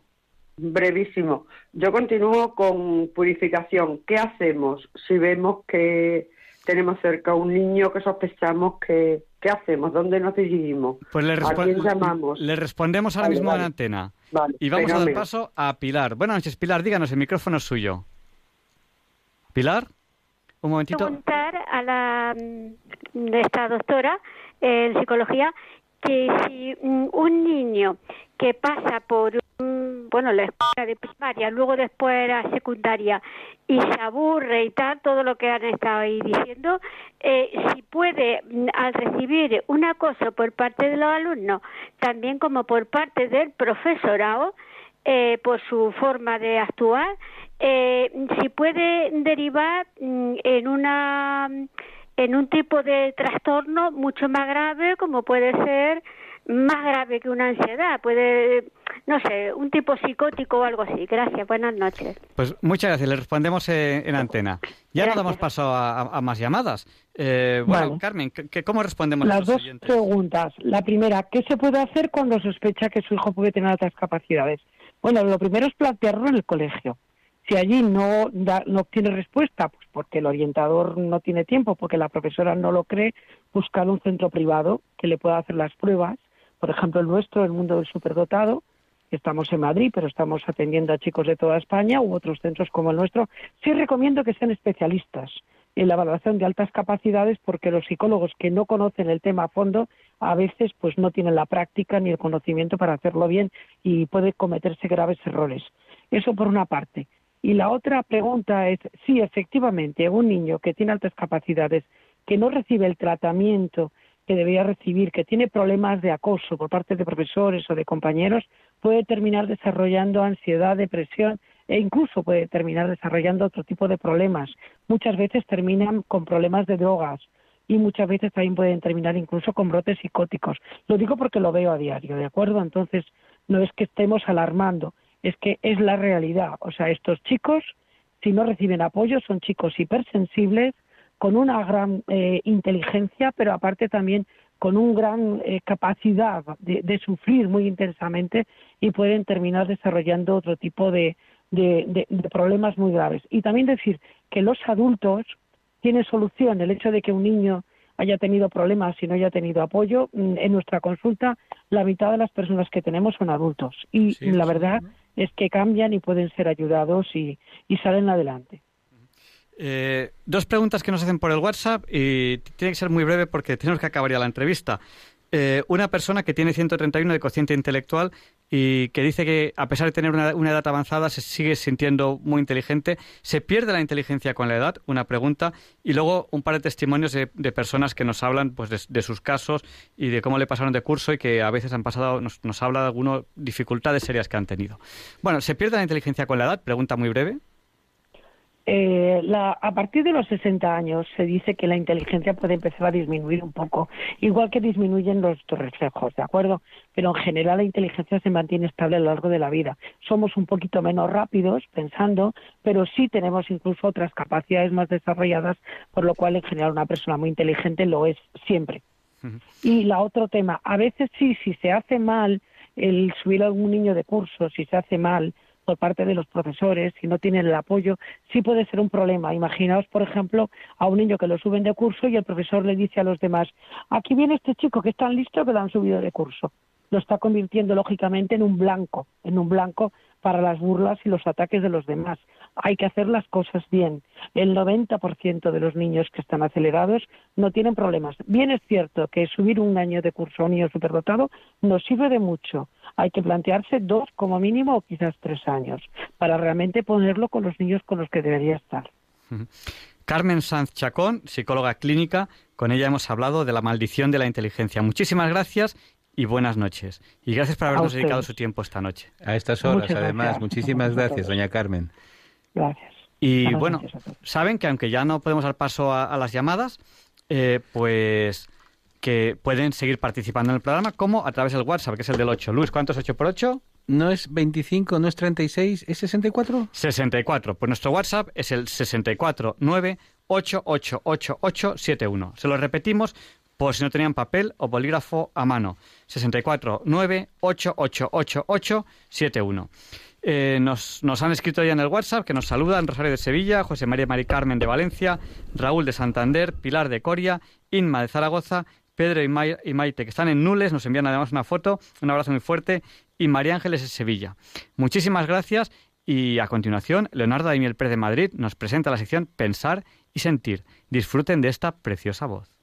Brevísimo. Yo continúo con purificación. ¿Qué hacemos si vemos que tenemos cerca a un niño que sospechamos que... ¿Qué hacemos? ¿Dónde nos dirigimos? Pues le, ¿A quién llamamos? le respondemos ahora mismo en la antena. y vamos a dar paso a Pilar. Buenas noches, Pilar. Díganos, el micrófono es suyo. ¿Pilar? Un momentito. preguntar a la mm, esta doctora en psicología que si mm, un niño que pasa por bueno, la escuela de primaria, luego después la secundaria y se aburre y tal, todo lo que han estado ahí diciendo, eh, si puede, mm, al recibir un acoso por parte de los alumnos, también como por parte del profesorado, eh, por su forma de actuar, eh, si puede derivar mm, en una en un tipo de trastorno mucho más grave como puede ser más grave que una ansiedad puede no sé, un tipo psicótico o algo así. Gracias, buenas noches. Pues muchas gracias, le respondemos eh, en, antena. Ya no damos paso a, más llamadas. Eh, bueno, Carmen, ¿cómo respondemos Las a dos preguntas. La primera, ¿qué se puede hacer cuando sospecha que su hijo puede tener otras capacidades? Bueno, lo primero es plantearlo en el colegio. Si allí no, no obtiene respuesta, pues porque el orientador no tiene tiempo, porque la profesora no lo cree, buscar un centro privado que le pueda hacer las pruebas. Por ejemplo, el nuestro, el mundo del superdotado, estamos en Madrid, pero estamos atendiendo a chicos de toda España u otros centros como el nuestro. Sí recomiendo que sean especialistas en la valoración de altas capacidades porque los psicólogos que no conocen el tema a fondo a veces pues no tienen la práctica ni el conocimiento para hacerlo bien y puede cometerse graves errores. Eso por una parte. Y la otra pregunta es, si efectivamente, un niño que tiene altas capacidades, que no recibe el tratamiento que debería recibir, que tiene problemas de acoso por parte de profesores o de compañeros, puede terminar desarrollando ansiedad, depresión e incluso puede terminar desarrollando otro tipo de problemas. Muchas veces terminan con problemas de drogas y muchas veces también pueden terminar incluso con brotes psicóticos. Lo digo porque lo veo a diario, ¿de acuerdo? Entonces, no es que estemos alarmando, es que es la realidad. O sea, estos chicos, si no reciben apoyo, son chicos hipersensibles, con una gran eh, inteligencia, pero aparte también con una gran eh, capacidad de, sufrir muy intensamente y pueden terminar desarrollando otro tipo de, de, problemas muy graves. Y también decir que los adultos tienen solución. El hecho de que un niño haya tenido problemas y no haya tenido apoyo, mm, en nuestra consulta la mitad de las personas que tenemos son adultos. Y la verdad es que cambian y pueden ser ayudados y, salen adelante. Eh, dos preguntas que nos hacen por el WhatsApp y tiene que ser muy breve porque tenemos que acabar ya la entrevista. Eh, una persona que tiene 131 de cociente intelectual y que dice que a pesar de tener una, edad avanzada se sigue sintiendo muy inteligente. ¿Se pierde la inteligencia con la edad? Una pregunta. Y luego un par de testimonios de, personas que nos hablan pues, de, sus casos y de cómo le pasaron de curso y que a veces han pasado, nos, nos habla de algunas dificultades serias que han tenido. Bueno, ¿se pierde la inteligencia con la edad? Pregunta muy breve. Eh, a partir de los 60 años se dice que la inteligencia puede empezar a disminuir un poco, igual que disminuyen los reflejos, ¿de acuerdo? Pero en general la inteligencia se mantiene estable a lo largo de la vida. Somos un poquito menos rápidos pensando, pero sí tenemos incluso otras capacidades más desarrolladas, por lo cual en general una persona muy inteligente lo es siempre. Y la otro tema, a veces sí, si se hace mal el subir a algún niño de curso, si se hace mal por parte de los profesores, si no tienen el apoyo, sí puede ser un problema. Imaginaos, por ejemplo, a un niño que lo suben de curso y el profesor le dice a los demás, aquí viene este chico que es tan listo que lo han subido de curso. Lo está convirtiendo lógicamente en un blanco, en un blanco para las burlas y los ataques de los demás. Hay que hacer las cosas bien. El 90% de los niños que están acelerados no tienen problemas. Bien es cierto que subir un año de curso a un niño superdotado nos sirve de mucho. Hay que plantearse dos como mínimo o quizás tres años para realmente ponerlo con los niños con los que debería estar. Carmen Sanz Chacón, psicóloga clínica, con ella hemos hablado de la maldición de la inteligencia. Muchísimas gracias y buenas noches. Y gracias por habernos dedicado su tiempo esta noche. A estas horas, además. Muchísimas gracias, doña Carmen. Gracias. Y bueno, saben que aunque ya no podemos dar paso a, las llamadas, eh, pues que pueden seguir participando en el programa como a través del WhatsApp, que es el del 8. Luis, ¿cuánto es 8 por 8? ¿No es 25, no es 36, es 64? 64. Pues nuestro WhatsApp es el 649 Se lo repetimos por si no tenían papel o bolígrafo a mano. 64 9 eh, nos, nos, han escrito ya en el WhatsApp que nos saludan Rosario de Sevilla, José María Mari Carmen de Valencia, Raúl de Santander, Pilar de Coria, Inma de Zaragoza, Pedro y, Maite, que están en Nules, nos envían además una foto, un abrazo muy fuerte, y María Ángeles de Sevilla. Muchísimas gracias y a continuación, Leonardo Daimiel Pérez de Madrid nos presenta la sección Pensar y Sentir. Disfruten de esta preciosa voz.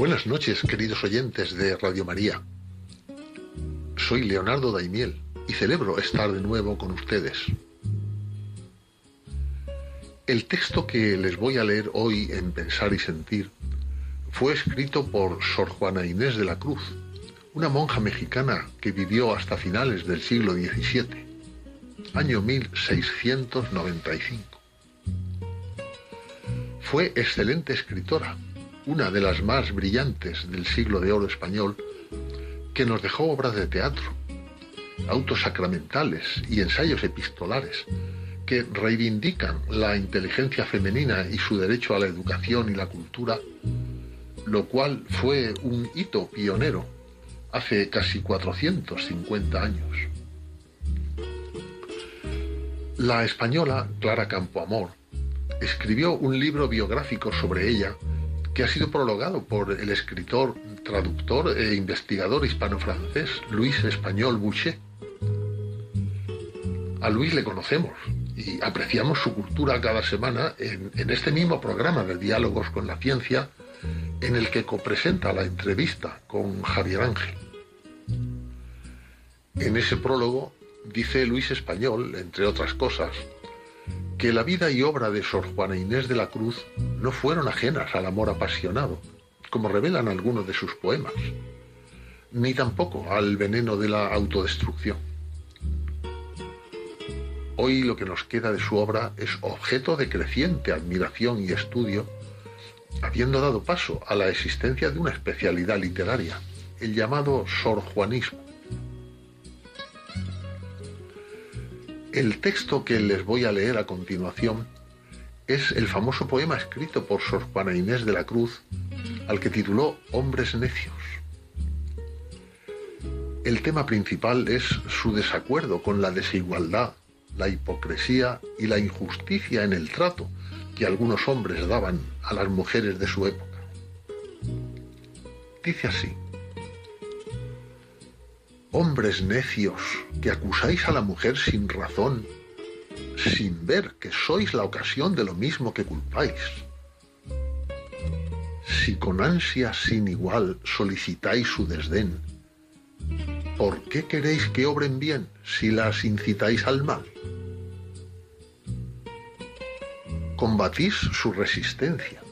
Buenas noches, queridos oyentes de Radio María. Soy Leonardo Daimiel y celebro estar de nuevo con ustedes. El texto que les voy a leer hoy en Pensar y Sentir fue escrito por Sor Juana Inés de la Cruz, una monja mexicana que vivió hasta finales del siglo XVII, año 1695. Fue excelente escritora, una de las más brillantes del siglo de oro español, que nos dejó obras de teatro, autos sacramentales y ensayos epistolares que reivindican la inteligencia femenina y su derecho a la educación y la cultura, lo cual fue un hito pionero hace casi 450 años. La española Clara Campoamor escribió un libro biográfico sobre ella ha sido prologado por el escritor, traductor e investigador hispano-francés Luis Español Boucher. A Luis le conocemos y apreciamos su cultura cada semana en, en este mismo programa de Diálogos con la Ciencia en el que copresenta la entrevista con Javier Ángel. En ese prólogo dice Luis Español, entre otras cosas, que la vida y obra de Sor Juana Inés de la Cruz no fueron ajenas al amor apasionado, como revelan algunos de sus poemas, ni tampoco al veneno de la autodestrucción. Hoy lo que nos queda de su obra es objeto de creciente admiración y estudio, habiendo dado paso a la existencia de una especialidad literaria, el llamado Sor El texto que les voy a leer a continuación es el famoso poema escrito por Sor Juana Inés de la Cruz, al que tituló Hombres Necios. El tema principal es su desacuerdo con la desigualdad, la hipocresía y la injusticia en el trato que algunos hombres daban a las mujeres de su época. Dice así, Hombres necios, que acusáis a la mujer sin razón, sin ver que sois la ocasión de lo mismo que culpáis. Si con ansia sin igual solicitáis su desdén, ¿por qué queréis que obren bien si las incitáis al mal? Combatís su resistencia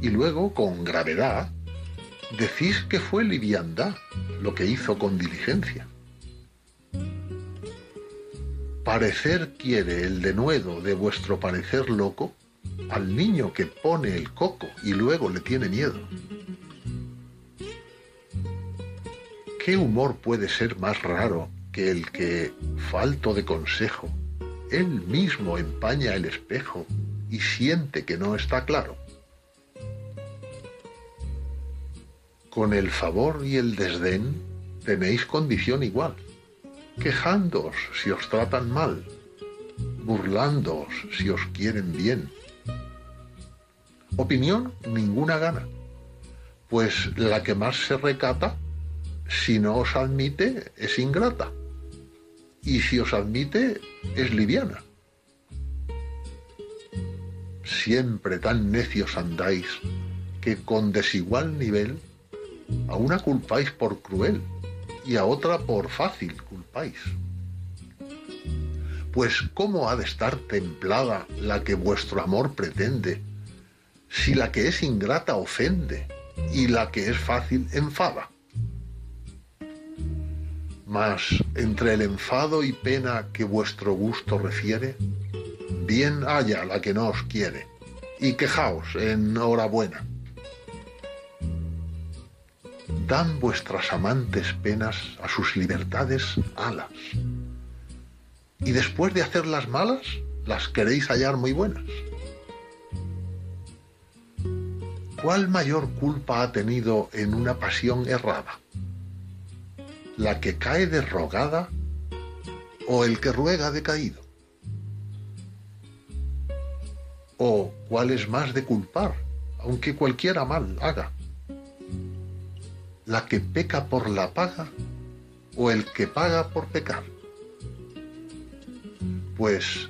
y luego, con gravedad, decís que fue liviandad lo que hizo con diligencia. Parecer quiere el denuedo de vuestro parecer loco al niño que pone el coco y luego le tiene miedo. ¿Qué humor puede ser más raro que el que, falto de consejo, él mismo empaña el espejo y siente que no está claro? Con el favor y el desdén tenéis condición igual, quejándoos si os tratan mal, burlándoos si os quieren bien. Opinión ninguna gana, pues la que más se recata, si no os admite, es ingrata, y si os admite, es liviana. Siempre tan necios andáis que con desigual nivel a una culpáis por cruel y a otra por fácil culpáis. Pues ¿cómo ha de estar templada la que vuestro amor pretende, si la que es ingrata ofende y la que es fácil enfada? Mas entre el enfado y pena que vuestro gusto refiere, bien haya la que no os quiere, y quejaos en hora buena dan vuestras amantes penas a sus libertades alas. Y después de hacerlas malas, las queréis hallar muy buenas. ¿Cuál mayor culpa ha tenido en una pasión errada? ¿La que cae derrogada o el que ruega decaído? ¿O cuál es más de culpar, aunque cualquiera mal haga? La que peca por la paga o el que paga por pecar? Pues,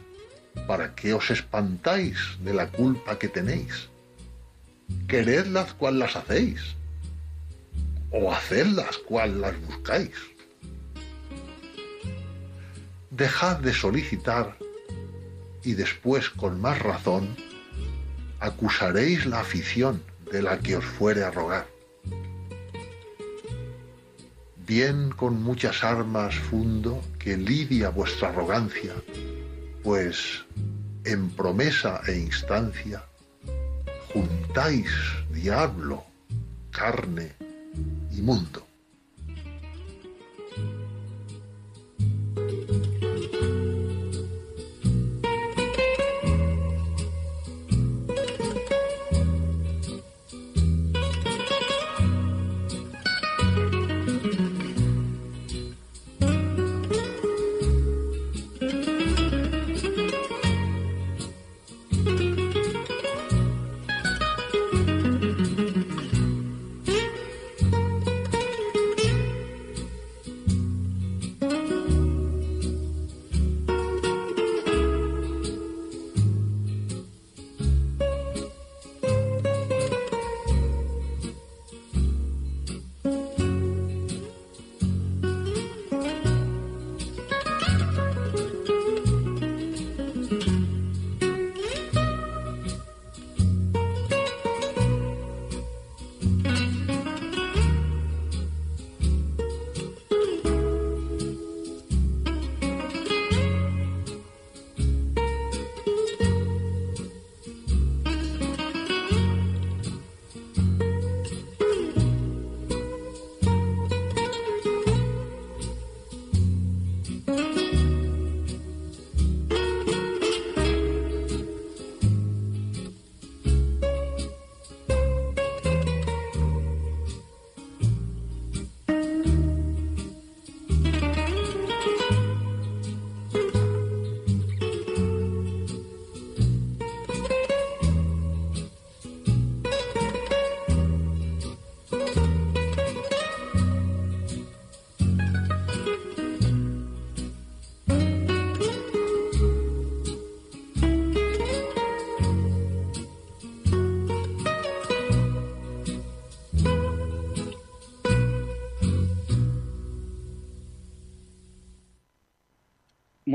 ¿para qué os espantáis de la culpa que tenéis? Queredlas cual las hacéis, o hacedlas cual las buscáis. Dejad de solicitar y después con más razón acusaréis la afición de la que os fuere a rogar. Bien con muchas armas fundo que lidia vuestra arrogancia, pues en promesa e instancia juntáis diablo, carne y mundo.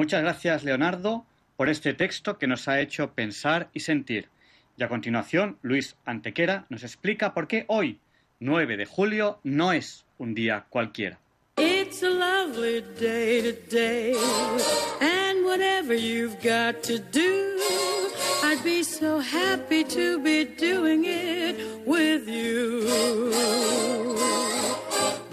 Muchas gracias, Leonardo, por este texto que nos ha hecho pensar y sentir. Y a continuación, Luis Antequera nos explica por qué hoy, 9 de julio, no es un día cualquiera.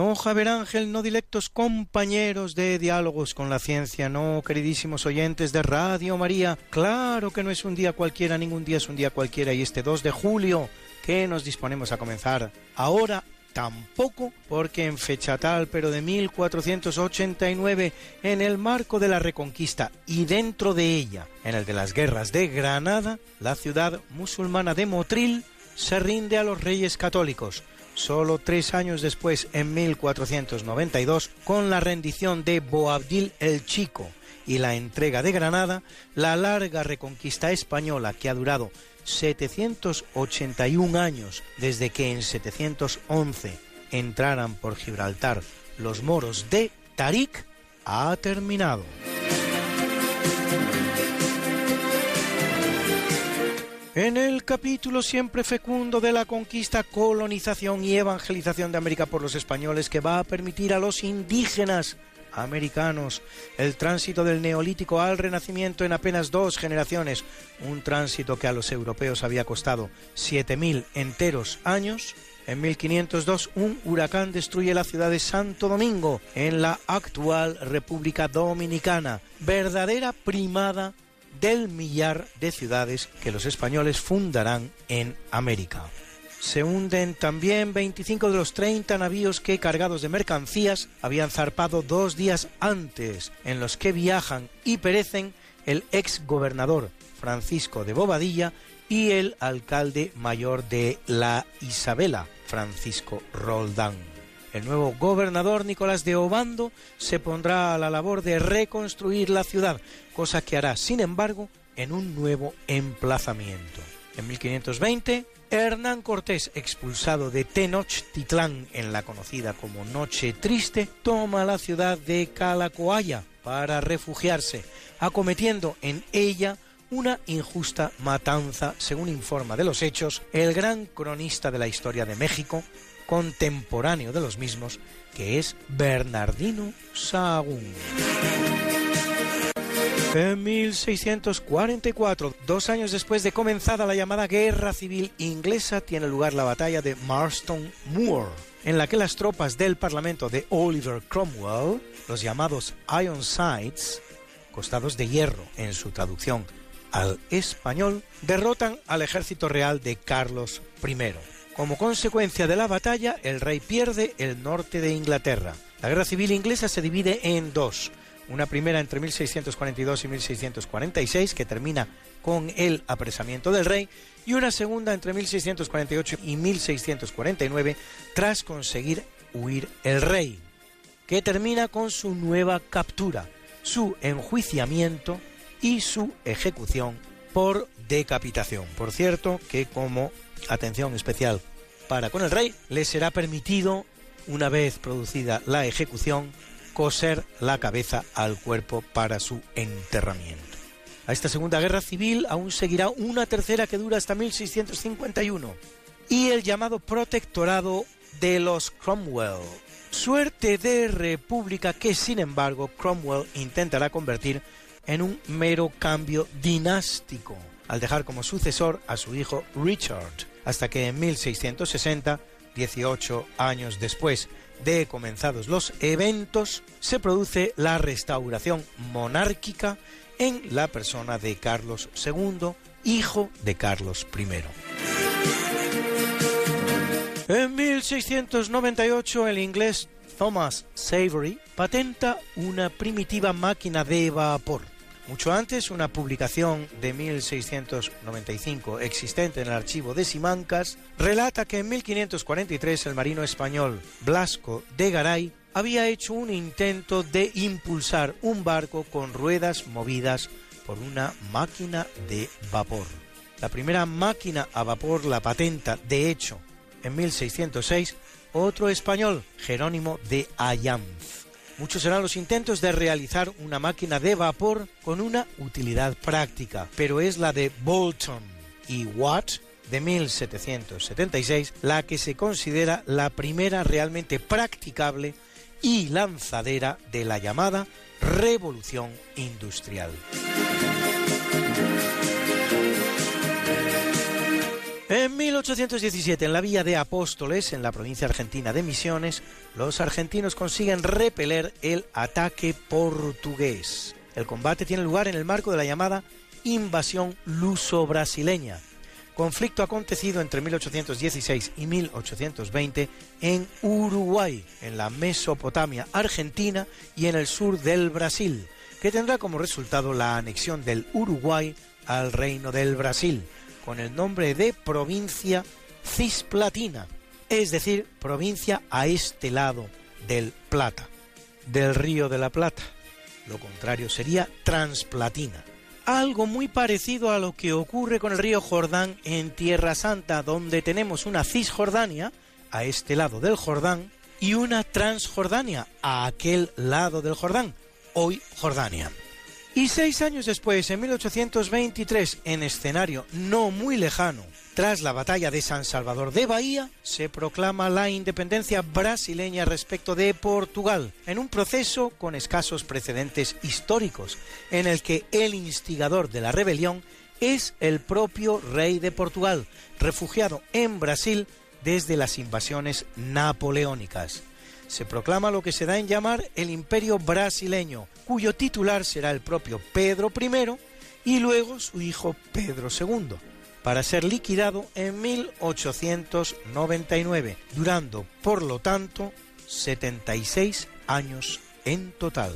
No, Javier Ángel, no directos compañeros de diálogos con la ciencia, no, queridísimos oyentes de Radio María. Claro que no es un día cualquiera, ningún día es un día cualquiera, y este 2 de julio que nos disponemos a comenzar ahora tampoco, porque en fecha tal, pero de 1489, en el marco de la Reconquista y dentro de ella, en el de las guerras de Granada, la ciudad musulmana de Motril se rinde a los reyes católicos Solo tres años después, en 1492, con la rendición de Boabdil el Chico y la entrega de Granada, la larga reconquista española que ha durado 781 años desde que en 711 entraran por Gibraltar los moros de Tarik, ha terminado. En el capítulo siempre fecundo de la conquista, colonización y evangelización de América por los españoles que va a permitir a los indígenas americanos el tránsito del neolítico al renacimiento en apenas dos generaciones, un tránsito que a los europeos había costado 7.000 enteros años, en 1502 un huracán destruye la ciudad de Santo Domingo, en la actual República Dominicana, verdadera primada del millar de ciudades que los españoles fundarán en América. se hunden también 25 de los 30 navíos que cargados de mercancías habían zarpado dos días antes, en los que viajan y perecen el ex gobernador Francisco de Bobadilla y el alcalde mayor de La Isabela, Francisco Roldán. El nuevo gobernador Nicolás de Obando se pondrá a la labor de reconstruir la ciudad, cosa que hará, sin embargo, en un nuevo emplazamiento. En 1520, Hernán Cortés, expulsado de Tenochtitlán en la conocida como Noche Triste, toma la ciudad de Calacoaya para refugiarse, acometiendo en ella una injusta matanza, según informa de los hechos el gran cronista de la historia de México, contemporáneo de los mismos, que es Bernardino Sahagún. En 1644, dos años después de comenzada la llamada Guerra Civil Inglesa, tiene lugar la batalla de Marston Moor, en la que las tropas del Parlamento de Oliver Cromwell, los llamados Ironsides, costados de hierro en su traducción al español, derrotan al ejército real de Carlos I. Como consecuencia de la batalla, el rey pierde el norte de Inglaterra. La guerra civil inglesa se divide en dos. Una primera entre 1642 y 1646 que termina con el apresamiento del rey y una segunda entre 1648 y 1649 tras conseguir huir el rey, que termina con su nueva captura, su enjuiciamiento y su ejecución por decapitación. Por cierto, que como atención especial para con el rey, le será permitido, una vez producida la ejecución, coser la cabeza al cuerpo para su enterramiento. A esta Segunda Guerra Civil aún seguirá una tercera que dura hasta 1651 y el llamado protectorado de los Cromwell. Suerte de república que sin embargo Cromwell intentará convertir en un mero cambio dinástico, al dejar como sucesor a su hijo Richard, hasta que en 1660, 18 años después de comenzados los eventos, se produce la restauración monárquica en la persona de Carlos II, hijo de Carlos I. En 1698 el inglés Thomas Savery patenta una primitiva máquina de vapor. Mucho antes, una publicación de 1695 existente en el archivo de Simancas relata que en 1543 el marino español Blasco de Garay había hecho un intento de impulsar un barco con ruedas movidas por una máquina de vapor. La primera máquina a vapor la patenta, de hecho, en 1606 otro español, Jerónimo de Ayanz. Muchos serán los intentos de realizar una máquina de vapor con una utilidad práctica, pero es la de Bolton y Watt de 1776 la que se considera la primera realmente practicable y lanzadera de la llamada revolución industrial. En 1817, en la Villa de Apóstoles, en la provincia argentina de Misiones, los argentinos consiguen repeler el ataque portugués. El combate tiene lugar en el marco de la llamada invasión luso-brasileña, conflicto acontecido entre 1816 y 1820 en Uruguay, en la Mesopotamia argentina y en el sur del Brasil, que tendrá como resultado la anexión del Uruguay al Reino del Brasil con el nombre de provincia cisplatina, es decir, provincia a este lado del Plata, del río de la Plata. Lo contrario sería transplatina. Algo muy parecido a lo que ocurre con el río Jordán en Tierra Santa, donde tenemos una Cisjordania, a este lado del Jordán, y una Transjordania, a aquel lado del Jordán, hoy Jordania. Y seis años después, en 1823, en escenario no muy lejano, tras la batalla de San Salvador de Bahía, se proclama la independencia brasileña respecto de Portugal, en un proceso con escasos precedentes históricos, en el que el instigador de la rebelión es el propio rey de Portugal, refugiado en Brasil desde las invasiones napoleónicas se proclama lo que se da en llamar el Imperio brasileño, cuyo titular será el propio Pedro I y luego su hijo Pedro II. para ser liquidado en 1899, durando, por lo tanto, 76 años en total.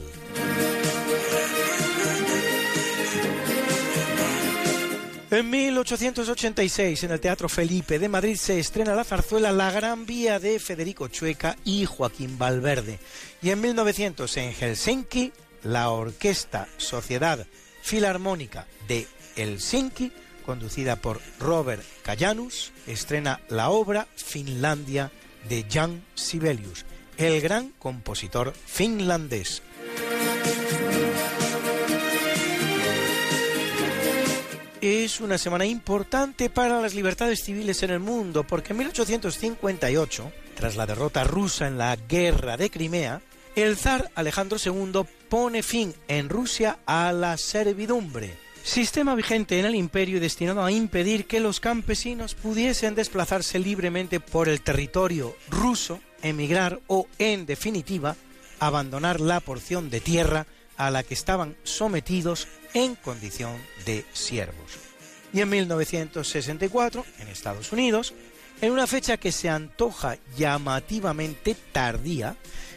En 1886, en el Teatro Felipe de Madrid, se estrena la zarzuela La Gran Vía de Federico Chueca y Joaquín Valverde. Y en 1900, en Helsinki, la Orquesta Sociedad Filarmónica de Helsinki, conducida por Robert Kajanus, estrena la obra Finlandia de Jan Sibelius, el gran compositor finlandés. Es una semana importante para las libertades civiles en el mundo, porque en 1858, tras la derrota rusa en la guerra de Crimea, el zar Alejandro II pone fin en Rusia a la servidumbre, sistema vigente en el imperio y destinado a impedir que los campesinos pudiesen desplazarse libremente por el territorio ruso, emigrar o, en definitiva, abandonar la porción de tierra a la que estaban sometidos en condición de siervos. Y en 1964, en Estados Unidos, en una fecha que se antoja llamativamente tardía,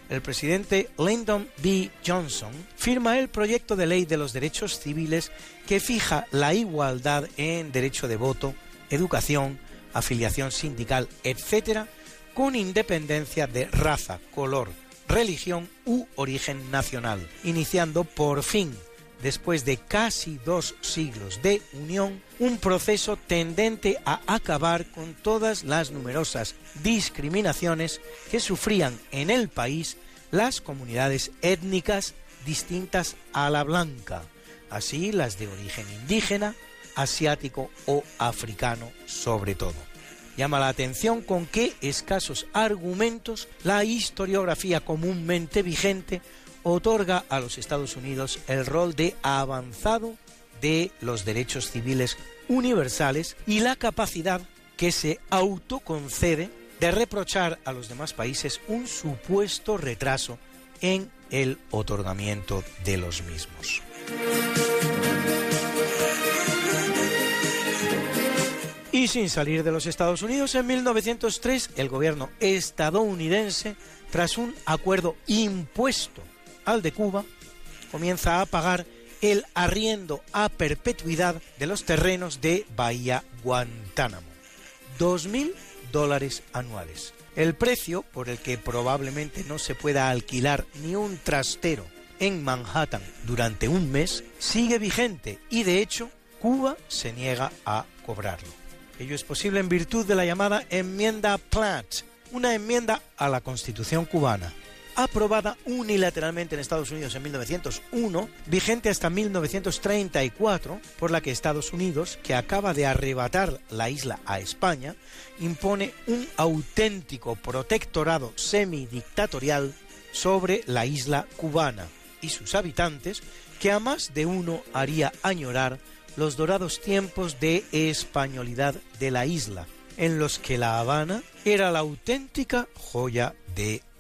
el presidente Lyndon B. Johnson firma el proyecto de ley de los derechos civiles que fija la igualdad en derecho de voto, educación, afiliación sindical, etc., con independencia de raza, color, religión u origen nacional, iniciando por fin, después de casi dos siglos de unión, un proceso tendente a acabar con todas las numerosas discriminaciones que sufrían en el país las comunidades étnicas distintas a la blanca, así las de origen indígena, asiático o africano sobre todo. Llama la atención con qué escasos argumentos la historiografía comúnmente vigente otorga a los Estados Unidos el rol de avanzado de los derechos civiles universales y la capacidad que se autoconcede de reprochar a los demás países un supuesto retraso en el otorgamiento de los mismos. Y sin salir de los Estados Unidos, en 1903 el gobierno estadounidense, tras un acuerdo impuesto al de Cuba, comienza a pagar el arriendo a perpetuidad de los terrenos de Bahía Guantánamo. 2.000 dólares anuales. El precio por el que probablemente no se pueda alquilar ni un trastero en Manhattan durante un mes sigue vigente y de hecho Cuba se niega a cobrarlo. Ello es posible en virtud de la llamada enmienda Platt, una enmienda a la Constitución cubana, aprobada unilateralmente en Estados Unidos en 1901, vigente hasta 1934, por la que Estados Unidos, que acaba de arrebatar la isla a España, impone un auténtico protectorado semidictatorial sobre la isla cubana y sus habitantes, que a más de uno haría añorar los dorados tiempos de españolidad de la isla, en los que La Habana era la auténtica joya de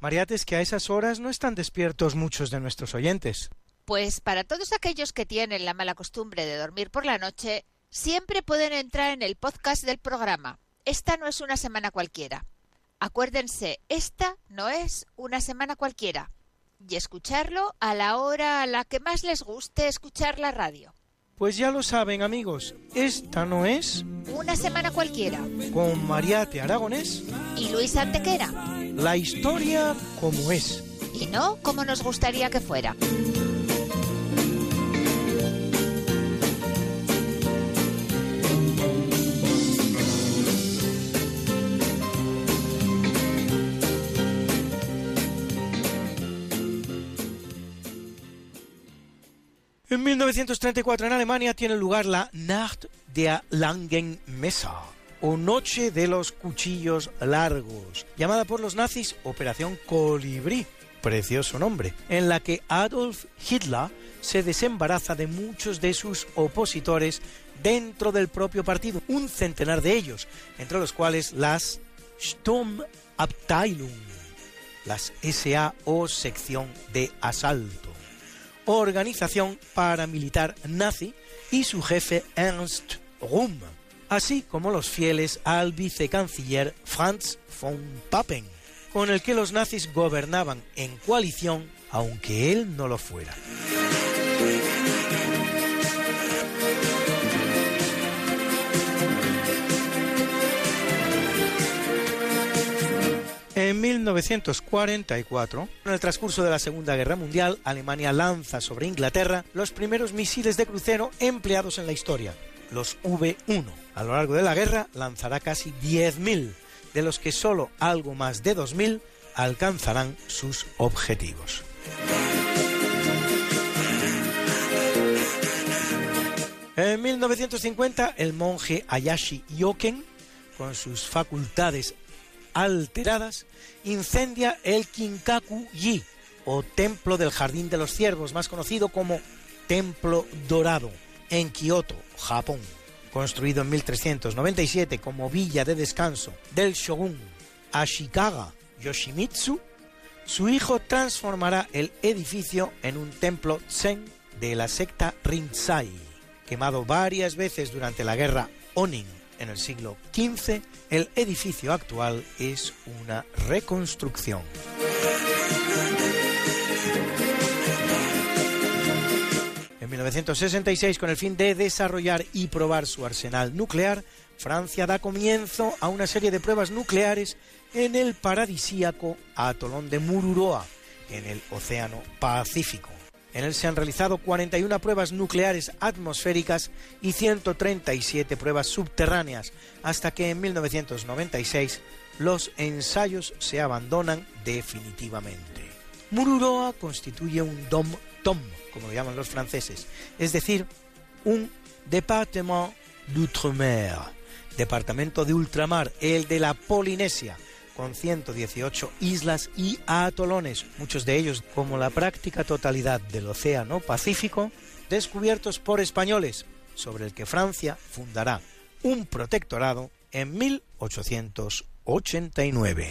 Mariate, es que a esas horas no están despiertos muchos de nuestros oyentes. Pues para todos aquellos que tienen la mala costumbre de dormir por la noche, siempre pueden entrar en el podcast del programa. Esta no es una semana cualquiera. Acuérdense, esta no es una semana cualquiera. Y escucharlo a la hora a la que más les guste escuchar la radio. Pues ya lo saben, amigos, esta no es Una semana cualquiera. con Mariate Aragonés Y Luis Antequera. la historia como es. Y no como nos gustaría que fuera. En 1934 en Alemania tiene lugar la Nacht der langen Messer, o Noche de los Cuchillos Largos, llamada por los nazis Operación Colibrí, precioso nombre, en la que Adolf Hitler se desembaraza de muchos de sus opositores dentro del propio partido, un centenar de ellos, entre los cuales las Sturmabteilung, las SA o sección de asalto, organización paramilitar nazi y su jefe Ernst Röhm, así como los fieles al vicecanciller Franz von Papen, con el que los nazis gobernaban en coalición aunque él no lo fuera. En 1944, en el transcurso de la Segunda Guerra Mundial, Alemania lanza sobre Inglaterra los primeros misiles de crucero empleados en la historia, los V-1. A lo largo de la guerra lanzará casi 10.000, de los que solo algo más de 2.000 alcanzarán sus objetivos. En 1950, el monje Ayashi Yoken, con sus facultades alteradas, incendia el Kinkaku-ji, o Templo del Jardín de los Ciervos, más conocido como Templo Dorado, en Kioto, Japón. Construido en 1397 como villa de descanso del shogun Ashikaga Yoshimitsu, su hijo transformará el edificio en un templo zen de la secta Rinzai. Quemado varias veces durante la guerra Onin en el siglo XV, el edificio actual es una reconstrucción. En 1966, con el fin de desarrollar y probar su arsenal nuclear, Francia da comienzo a una serie de pruebas nucleares en el paradisíaco atolón de Mururoa, en el Océano Pacífico. En él se han realizado 41 pruebas nucleares atmosféricas y 137 pruebas subterráneas, hasta que en 1996 los ensayos se abandonan definitivamente. Mururoa constituye un dom-tom, como lo llaman los franceses, es decir, un département d'outre-mer, departamento de ultramar, el de la Polinesia, con 118 islas y atolones, muchos de ellos, como la práctica totalidad del Océano Pacífico, descubiertos por españoles, sobre el que Francia fundará un protectorado en 1889.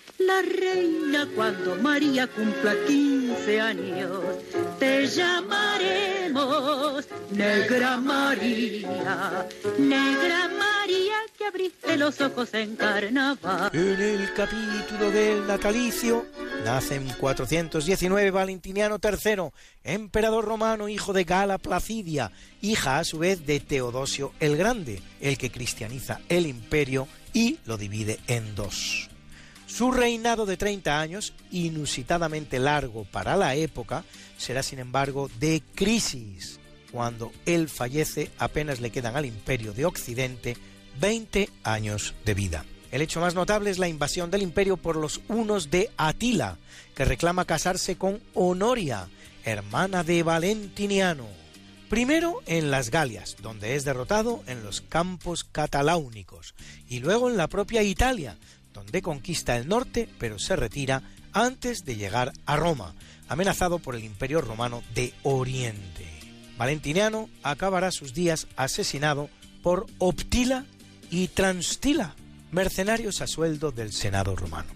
la reina cuando María cumpla 15 años. Te llamaremos Negra María, Negra María que abriste los ojos en carnaval. En el capítulo del natalicio nace en 419 Valentiniano III, emperador romano, hijo de Gala Placidia, hija a su vez de Teodosio el Grande, el que cristianiza el imperio y lo divide en dos. Su reinado de 30 años, inusitadamente largo para la época, será sin embargo de crisis. Cuando él fallece apenas le quedan al imperio de Occidente 20 años de vida. El hecho más notable es la invasión del imperio por los hunos de Atila, que reclama casarse con Honoria, hermana de Valentiniano. Primero en las Galias, donde es derrotado en los campos cataláunicos, y luego en la propia Italia, donde conquista el norte, pero se retira antes de llegar a Roma, amenazado por el Imperio Romano de Oriente. Valentiniano acabará sus días asesinado por Optila y Transtila, mercenarios a sueldo del Senado romano.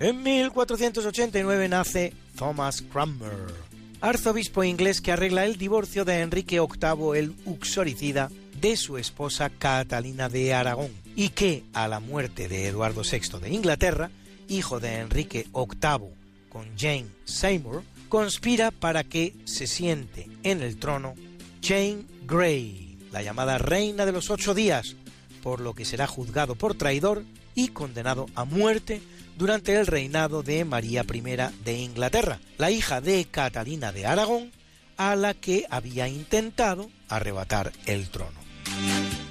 En 1489 nace Thomas Cranmer, arzobispo inglés que arregla el divorcio de Enrique VIII el Uxoricida de su esposa Catalina de Aragón y que, a la muerte de Eduardo VI de Inglaterra, hijo de Enrique VIII con Jane Seymour, conspira para que se siente en el trono Jane Grey, la llamada Reina de los Ocho Días, por lo que será juzgado por traidor y condenado a muerte durante el reinado de María I de Inglaterra, la hija de Catalina de Aragón, a la que había intentado arrebatar el trono.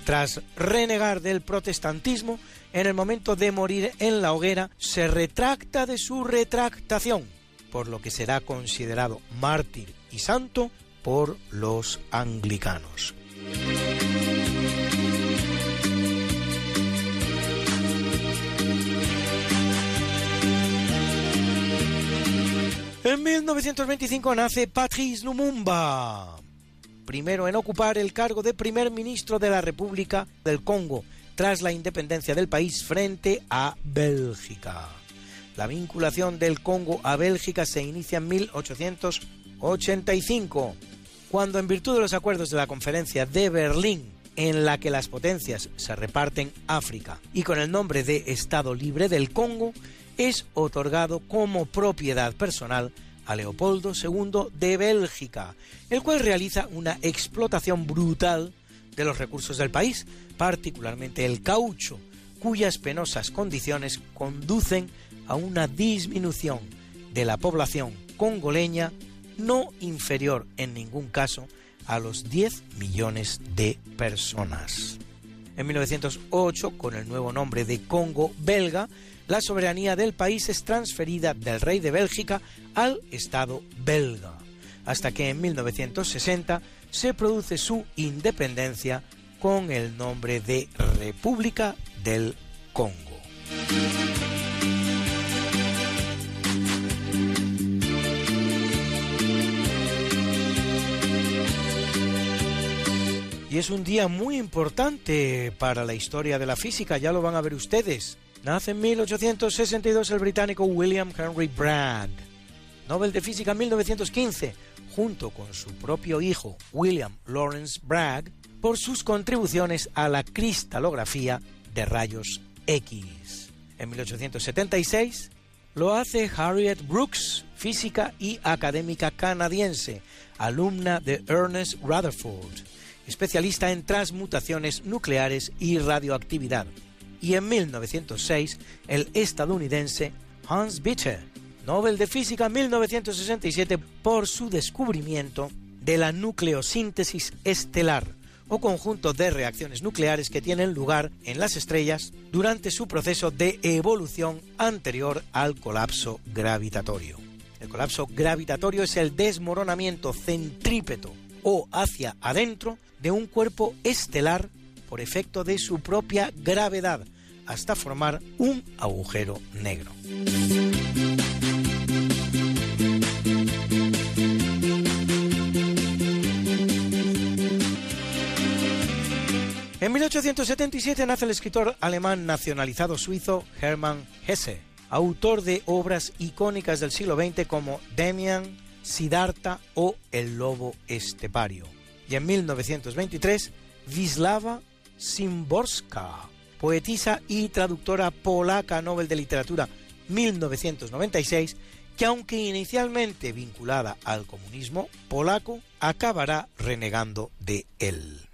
Tras renegar del protestantismo, en el momento de morir en la hoguera, se retracta de su retractación, por lo que será considerado mártir y santo por los anglicanos. En 1925 nace Patrice Lumumba, primero en ocupar el cargo de primer ministro de la República del Congo tras la independencia del país frente a Bélgica. La vinculación del Congo a Bélgica se inicia en 1885, cuando en virtud de los acuerdos de la Conferencia de Berlín, en la que las potencias se reparten África y con el nombre de Estado Libre del Congo, es otorgado como propiedad personal a Leopoldo II de Bélgica, el cual realiza una explotación brutal de los recursos del país, particularmente el caucho, cuyas penosas condiciones conducen a una disminución de la población congoleña no inferior en ningún caso a los 10 millones de personas. En 1908, con el nuevo nombre de Congo belga, la soberanía del país es transferida del rey de Bélgica al Estado belga, hasta que en 1960 se produce su independencia con el nombre de República del Congo. Y es un día muy importante para la historia de la física, ya lo van a ver ustedes. Nace en 1862 el británico William Henry Bragg. Nobel de Física en 1915, junto con su propio hijo William Lawrence Bragg, por sus contribuciones a la cristalografía de rayos X. En 1876 lo hace Harriet Brooks, física y académica canadiense, alumna de Ernest Rutherford, especialista en transmutaciones nucleares y radioactividad y en 1906 el estadounidense Hans Bethe, Nobel de Física 1967 por su descubrimiento de la nucleosíntesis estelar o conjunto de reacciones nucleares que tienen lugar en las estrellas durante su proceso de evolución anterior al colapso gravitatorio. El colapso gravitatorio es el desmoronamiento centrípeto o hacia adentro de un cuerpo estelar por efecto de su propia gravedad, hasta formar un agujero negro. En 1877 nace el escritor alemán nacionalizado suizo Hermann Hesse, autor de obras icónicas del siglo XX como Demian, Siddhartha o El lobo estepario. Y en 1923 Wisława Szymborska, poetisa y traductora polaca Nobel de Literatura 1996, que aunque inicialmente vinculada al comunismo polaco, acabará renegando de él.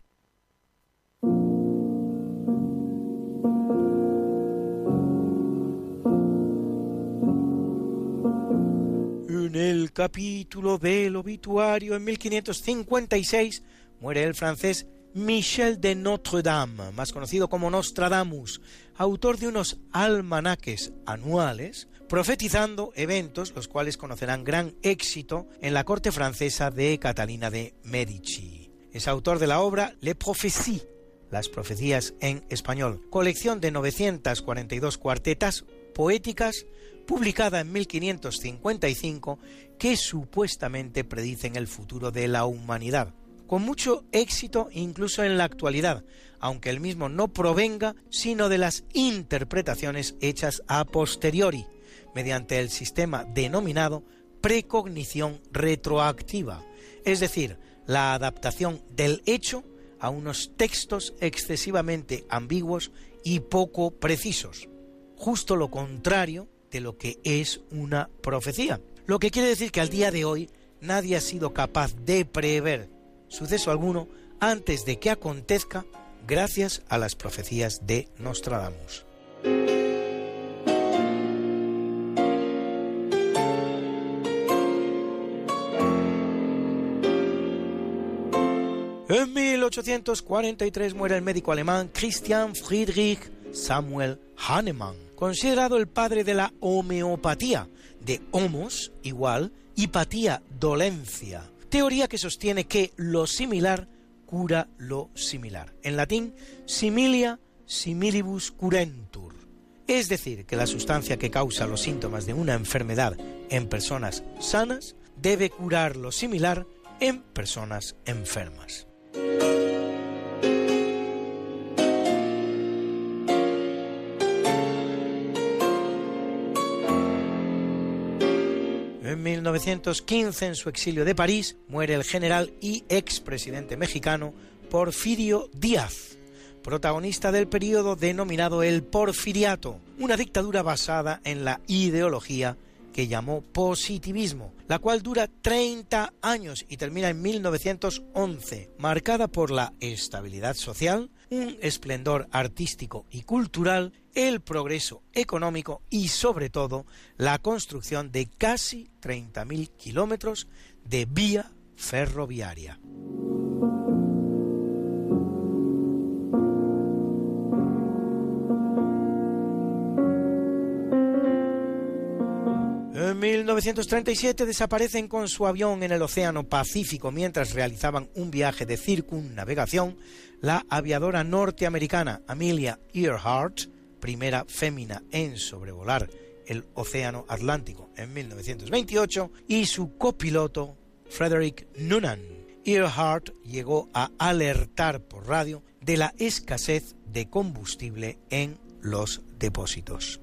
En el capítulo del obituario en 1556 muere el francés Michel de Notre-Dame, más conocido como Nostradamus, autor de unos almanaques anuales profetizando eventos los cuales conocerán gran éxito en la corte francesa de Catalina de Medici. Es autor de la obra Le Prophéties, las profecías en español, colección de 942 cuartetas poéticas publicada en 1555 que supuestamente predicen el futuro de la humanidad con mucho éxito incluso en la actualidad, aunque el mismo no provenga sino de las interpretaciones hechas a posteriori, mediante el sistema denominado precognición retroactiva, es decir, la adaptación del hecho a unos textos excesivamente ambiguos y poco precisos, justo lo contrario de lo que es una profecía. lo que quiere decir que al día de hoy nadie ha sido capaz de prever suceso alguno antes de que acontezca gracias a las profecías de Nostradamus. En 1843 muere el médico alemán Christian Friedrich Samuel Hahnemann, considerado el padre de la homeopatía, de homos igual y patía dolencia, teoría que sostiene que lo similar cura lo similar. En latín, similia similibus curentur. Es decir, que la sustancia que causa los síntomas de una enfermedad en personas sanas debe curar lo similar en personas enfermas. En 1915, en su exilio de París, muere el general y expresidente mexicano Porfirio Díaz, protagonista del periodo denominado el Porfiriato, una dictadura basada en la ideología que llamó positivismo, la cual dura 30 años y termina en 1911, marcada por la estabilidad social, un esplendor artístico y cultural, el progreso económico y sobre todo la construcción de casi 30.000 kilómetros de vía ferroviaria. En 1937 desaparecen con su avión en el Océano Pacífico mientras realizaban un viaje de circunnavegación la aviadora norteamericana Amelia Earhart, primera fémina en sobrevolar el Océano Atlántico en 1928, y su copiloto Frederick Noonan. Earhart llegó a alertar por radio de la escasez de combustible en los depósitos.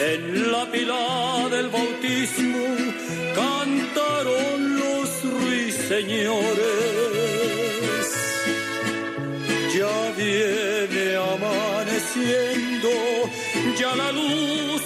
en la pila del bautismo cantaron los ruiseñores. Ya viene amaneciendo, ya la luz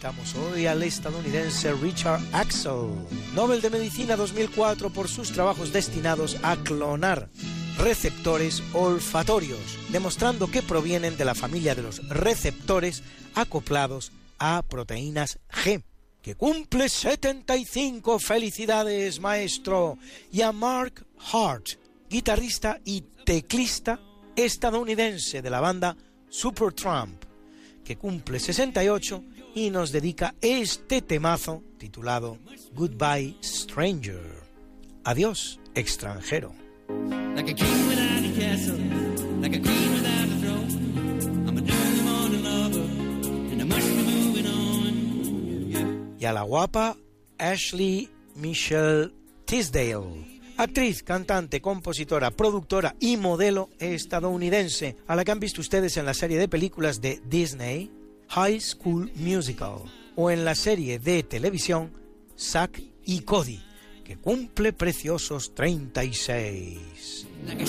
Felicitamos hoy al estadounidense Richard Axel, Nobel de Medicina 2004 por sus trabajos destinados a clonar receptores olfatorios, demostrando que provienen de la familia de los receptores acoplados a proteínas G, que cumple 75 felicidades, maestro, y a Mark Hart, guitarrista y teclista estadounidense de la banda Supertramp, que cumple 68 y nos dedica este temazo titulado Goodbye Stranger. Adiós, extranjero. Like. Y a la guapa Ashley Michelle Tisdale, actriz, cantante, compositora, productora y modelo estadounidense, a la que han visto ustedes en la serie de películas de Disney, High School Musical, o en la serie de televisión Zack y Cody, que cumple preciosos 36. Like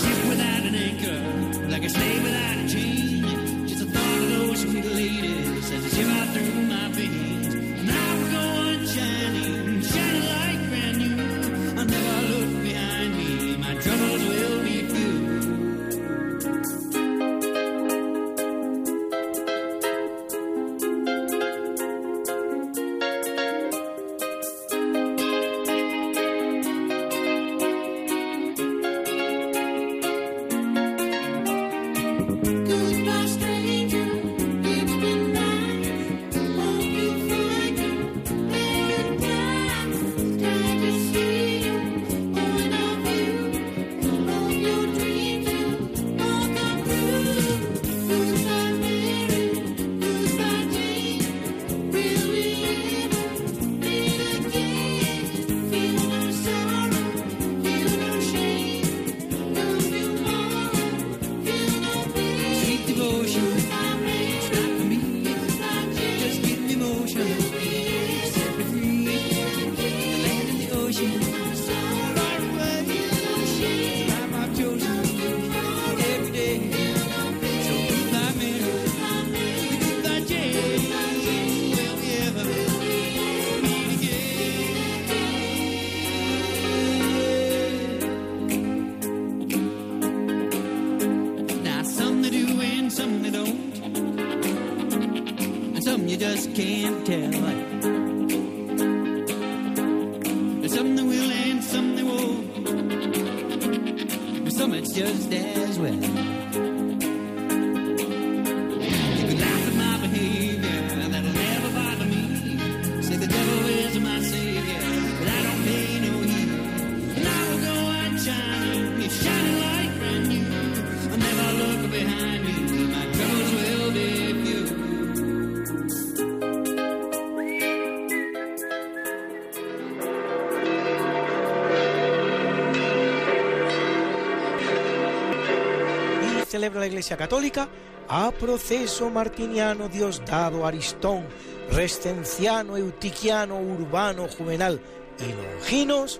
celebra la Iglesia Católica a proceso martiniano Diosdado Aristón, Rescenciano, Eutiquiano, Urbano, Juvenal y Longinos,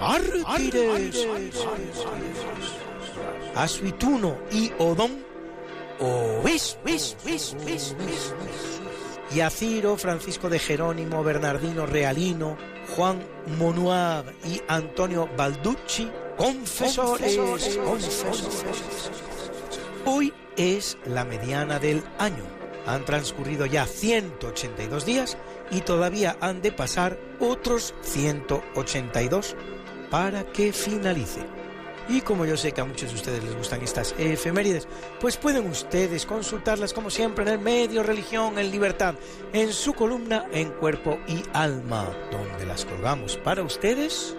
mártires. Asuituno y Odón, obis, bis, bis, bis, bis. Y a Ciro, Francisco de Jerónimo, Bernardino Realino, Juan Monuar y Antonio Balducci, confesores. Hoy es la mediana del año. Han transcurrido ya 182 días y todavía han de pasar otros 182 para que finalice. Y como yo sé que a muchos de ustedes les gustan estas efemérides, pues pueden ustedes consultarlas como siempre en el medio Religión en Libertad, en su columna En Cuerpo y Alma, donde las colgamos para ustedes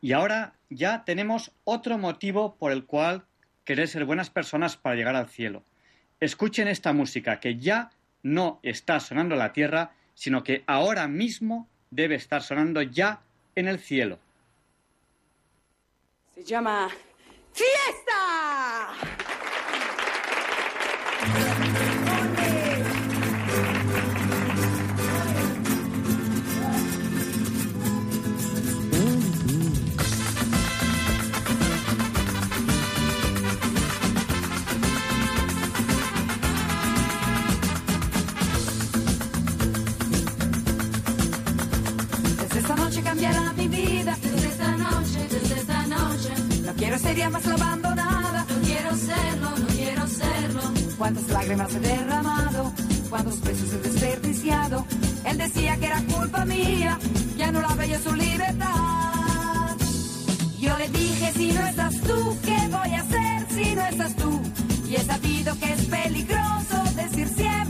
Y ahora ya tenemos otro motivo por el cual querer ser buenas personas para llegar al cielo. Escuchen esta música que ya no está sonando en la tierra, sino que ahora mismo debe estar sonando ya en el cielo. Se llama Fiesta. Cambiará mi vida. Desde esta noche, desde esta noche. No quiero ser ya más la abandonada. No quiero serlo, no quiero serlo. Cuántas lágrimas he derramado. Cuántos besos he desperdiciado. Él decía que era culpa mía. Que anulaba yo su libertad. Yo le dije, si no estás tú, ¿qué voy a hacer si no estás tú? Y he sabido que es peligroso decir siempre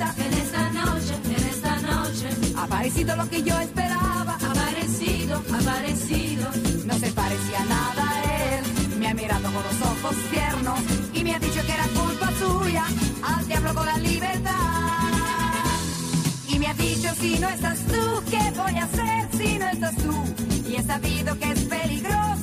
En esta noche, en esta noche. Ha aparecido lo que yo esperaba. Aparecido, aparecido. No se parecía nada a él. Me ha mirado con los ojos tiernos y me ha dicho que era culpa suya. Al diablo con la libertad. Y me ha dicho si no estás tú, ¿qué voy a hacer si no estás tú? Y he sabido que es peligroso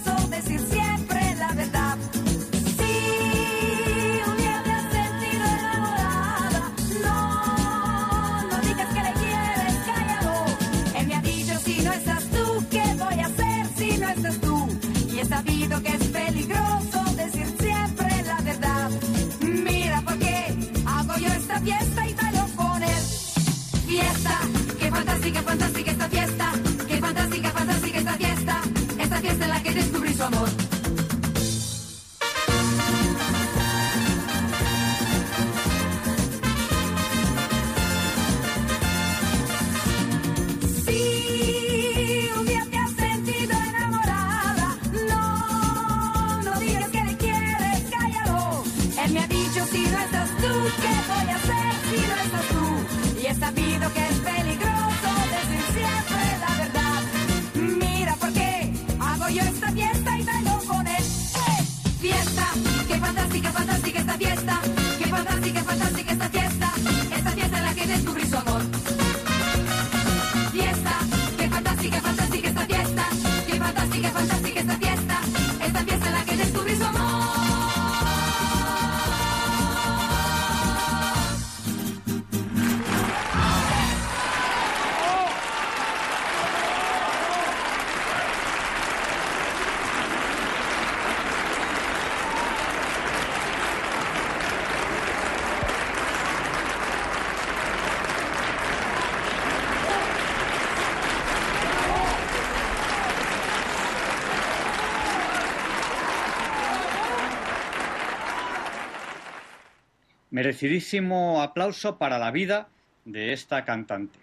Merecidísimo aplauso para la vida de esta cantante.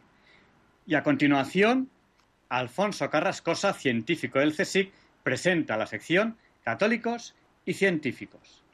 Y a continuación, Alfonso Carrascosa, científico del CSIC, presenta la sección Católicos y Científicos.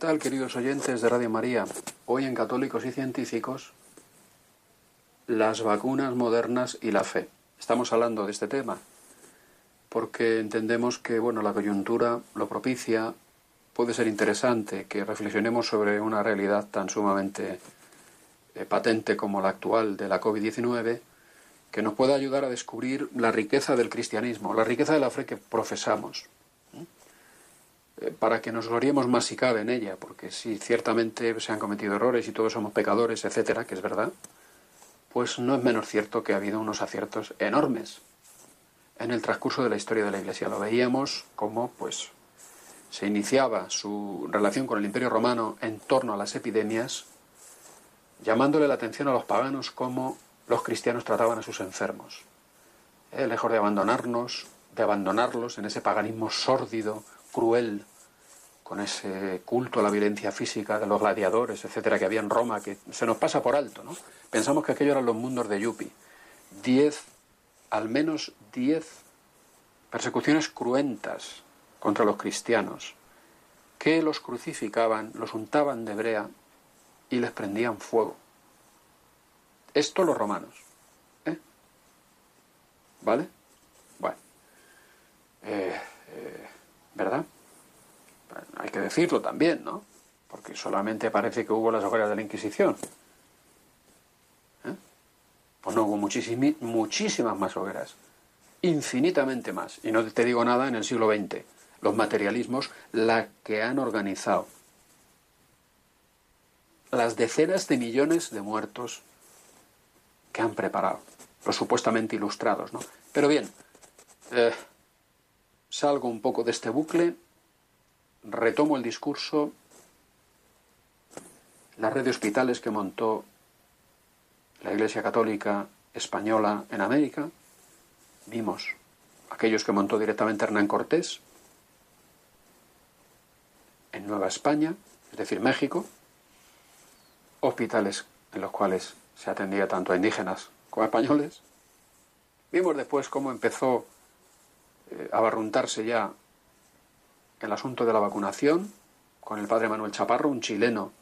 Tal, queridos oyentes de Radio María? Hoy en Católicos y Científicos, las vacunas modernas y la fe. Estamos hablando de este tema porque entendemos que, bueno, la coyuntura lo propicia, puede ser interesante que reflexionemos sobre una realidad tan sumamente eh, patente como la actual de la COVID-19, que nos pueda ayudar a descubrir la riqueza del cristianismo, la riqueza de la fe que profesamos para que nos gloriemos más si cabe en ella, porque si ciertamente se han cometido errores y todos somos pecadores, etcétera, que es verdad, pues no es menos cierto que ha habido unos aciertos enormes en el transcurso de la historia de la Iglesia. Lo veíamos como, pues, se iniciaba su relación con el Imperio Romano en torno a las epidemias, llamándole la atención a los paganos como los cristianos trataban a sus enfermos. Eh, lejos de abandonarnos, de abandonarlos en ese paganismo sórdido, cruel, con ese culto a la violencia física de los gladiadores, etcétera, que había en Roma, que se nos pasa por alto, ¿no? Pensamos que aquellos eran los mundos de Yupi. Diez, al menos diez persecuciones cruentas contra los cristianos, que los crucificaban, los untaban de brea y les prendían fuego. Esto los romanos. ¿eh? ¿Vale? Bueno. Eh, eh, ¿Verdad? Bueno, hay que decirlo también, ¿no? Porque solamente parece que hubo las hogueras de la Inquisición. ¿Eh? Pues no hubo muchísimas más hogueras. Infinitamente más. Y no te digo nada en el siglo XX. Los materialismos, la que han organizado. Las decenas de millones de muertos que han preparado. Los supuestamente ilustrados, ¿no? Pero bien, eh, salgo un poco de este bucle, retomo el discurso, la red de hospitales que montó la Iglesia Católica Española en América, vimos aquellos que montó directamente Hernán Cortés en Nueva España, es decir, México, hospitales en los cuales se atendía tanto a indígenas como a españoles. Vimos después cómo empezó eh, a barruntarse ya el asunto de la vacunación con el padre Manuel Chaparro, un chileno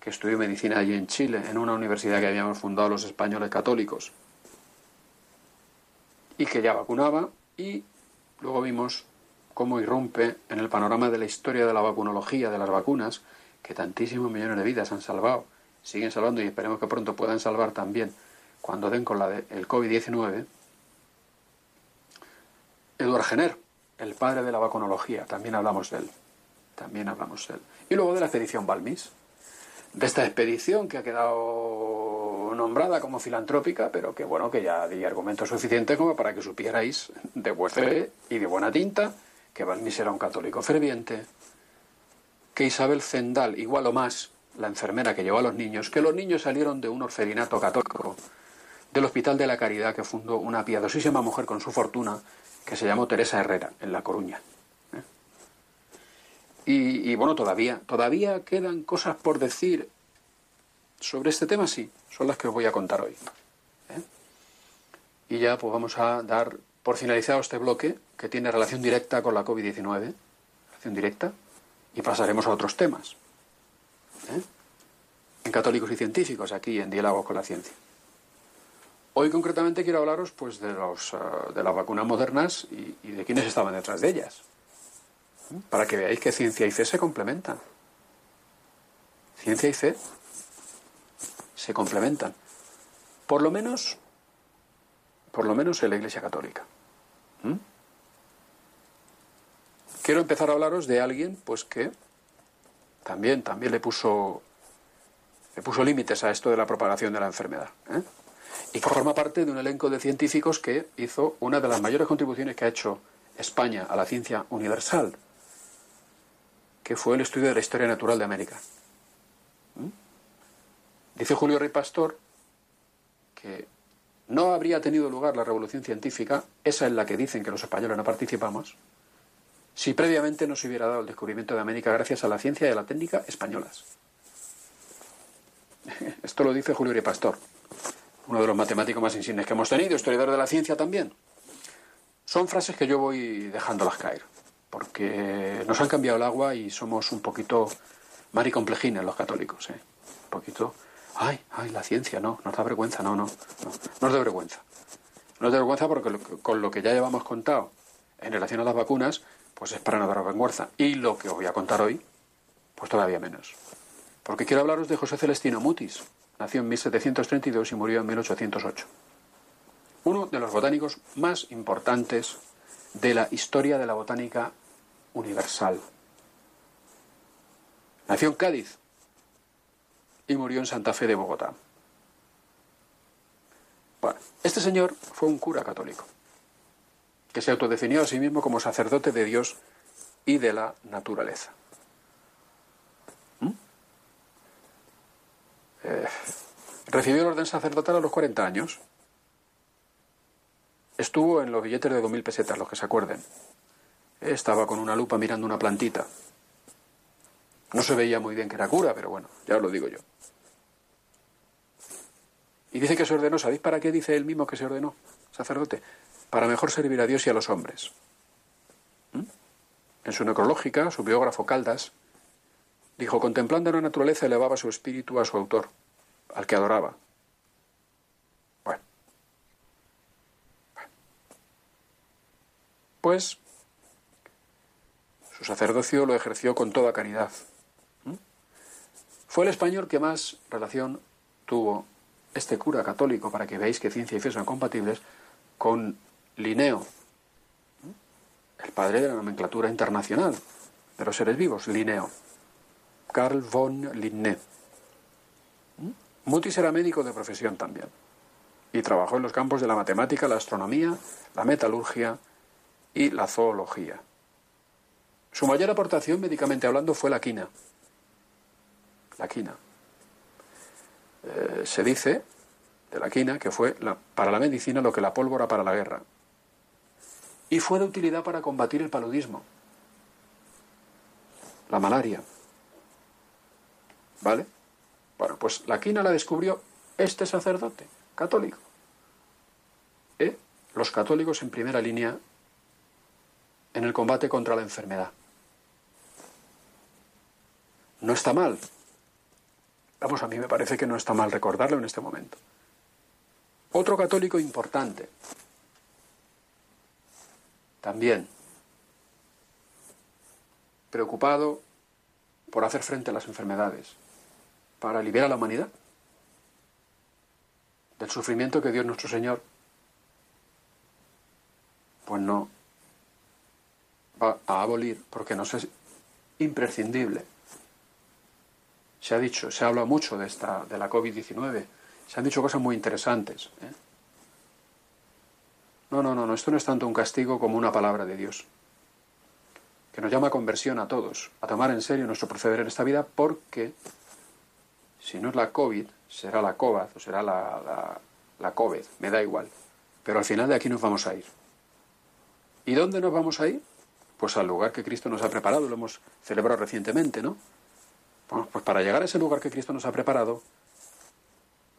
que estudió medicina allí en Chile, en una universidad que habíamos fundado los españoles católicos, y que ya vacunaba, y luego vimos cómo irrumpe en el panorama de la historia de la vacunología, de las vacunas, que tantísimos millones de vidas han salvado, siguen salvando y esperemos que pronto puedan salvar también cuando den con la del COVID-19, Edward Jenner, el padre de la vacunología, también hablamos de él. También hablamos de él. Y luego de la expedición Balmis, de esta expedición que ha quedado nombrada como filantrópica, pero que bueno, que ya di argumentos suficientes como para que supierais de vuestra fe y de buena tinta que Balmis era un católico ferviente, que Isabel Zendal, igual o más, la enfermera que llevó a los niños, que los niños salieron de un orferinato católico, del Hospital de la Caridad, que fundó una piadosísima mujer con su fortuna, que se llamó Teresa Herrera, en La Coruña. ¿eh? Y, bueno, todavía, todavía quedan cosas por decir sobre este tema, sí, son las que os voy a contar hoy. ¿eh? Y ya pues vamos a dar por finalizado este bloque, que tiene relación directa con la COVID-19, relación directa, y pasaremos a otros temas. ¿eh? En católicos y científicos, aquí en Diálogos con la Ciencia. Hoy concretamente quiero hablaros pues, de, de las vacunas modernas y, de quiénes estaban detrás de ellas. ¿eh? Para que veáis que ciencia y fe se complementan. Ciencia y fe se complementan. Por lo menos, por lo menos en la Iglesia Católica. ¿Mm? Quiero empezar a hablaros de alguien, pues que también, también le puso, le puso límites a esto de la propagación de la enfermedad. ¿eh? Y forma parte de un elenco de científicos que hizo una de las mayores contribuciones que ha hecho España a la ciencia universal, que fue el estudio de la historia natural de América. ¿Mm? Dice Julio Rey Pastor que no habría tenido lugar la revolución científica, esa es la que dicen que los españoles no participamos, si previamente no se hubiera dado el descubrimiento de América gracias a la ciencia y a la técnica españolas. <laughs> Esto lo dice Julio Rey Pastor, uno de los matemáticos más insignes que hemos tenido, historiador de la ciencia también. Son frases que yo voy dejándolas caer, porque nos han cambiado el agua y somos un poquito maricomplejines los católicos, ¿eh? Un poquito ay, ay, la ciencia, no, nos da vergüenza, no, no, no, nos da vergüenza. Nos da vergüenza porque con lo que ya llevamos contado en relación a las vacunas, pues es para no dar vergüenza. Y lo que os voy a contar hoy, pues todavía menos. Porque quiero hablaros de José Celestino Mutis. Nació en 1732 y murió en 1808. Uno de los botánicos más importantes de la historia de la botánica universal. Nació en Cádiz, y murió en Santa Fe de Bogotá. Bueno, este señor fue un cura católico, que se autodefinió a sí mismo como sacerdote de Dios y de la naturaleza. Eh, recibió el orden sacerdotal a los 40 años. Estuvo en los billetes de 2.000 pesetas, los que se acuerden. Estaba con una lupa mirando una plantita. No se veía muy bien que era cura, pero bueno, ya os lo digo yo. Y dice que se ordenó, ¿sabéis para qué dice él mismo que se ordenó, sacerdote? Para mejor servir a Dios y a los hombres. ¿Mm? En su necrológica, su biógrafo Caldas dijo, contemplando la naturaleza elevaba su espíritu a su autor, al que adoraba. Bueno. Pues su sacerdocio lo ejerció con toda caridad. ¿Mm? Fue el español que más relación tuvo este cura católico, para que veáis que ciencia y fe son compatibles, con Linneo, el padre de la nomenclatura internacional de los seres vivos, Linneo, Carl von Linné. Mutis era médico de profesión también y trabajó en los campos de la matemática, la astronomía, la metalurgia y la zoología. Su mayor aportación, médicamente hablando, fue la quina. La quina. Eh, se dice de la quina que fue para la medicina lo que la pólvora para la guerra. Y fue de utilidad para combatir el paludismo, la malaria. ¿Vale? Bueno, pues la quina la descubrió este sacerdote católico. ¿Eh? Los católicos en primera línea en el combate contra la enfermedad. No está mal, Vamos, a mí me parece que no está mal recordarlo en este momento. Otro católico importante, también preocupado por hacer frente a las enfermedades, para aliviar a la humanidad del sufrimiento que Dios nuestro Señor, pues no, va a abolir porque nos es imprescindible. Se ha dicho, se ha hablado mucho de, esta, de la COVID-19, se han dicho cosas muy interesantes. ¿eh? No, no, no, no, esto no es tanto un castigo como una palabra de Dios, que nos llama a conversión a todos, a tomar en serio nuestro proceder en esta vida, porque si no es la COVID, será la COVID o será la, la, la COVID, me da igual. Pero al final de aquí nos vamos a ir. ¿Y dónde nos vamos a ir? Pues al lugar que Cristo nos ha preparado, lo hemos celebrado recientemente, ¿no? Pues para llegar a ese lugar que Cristo nos ha preparado,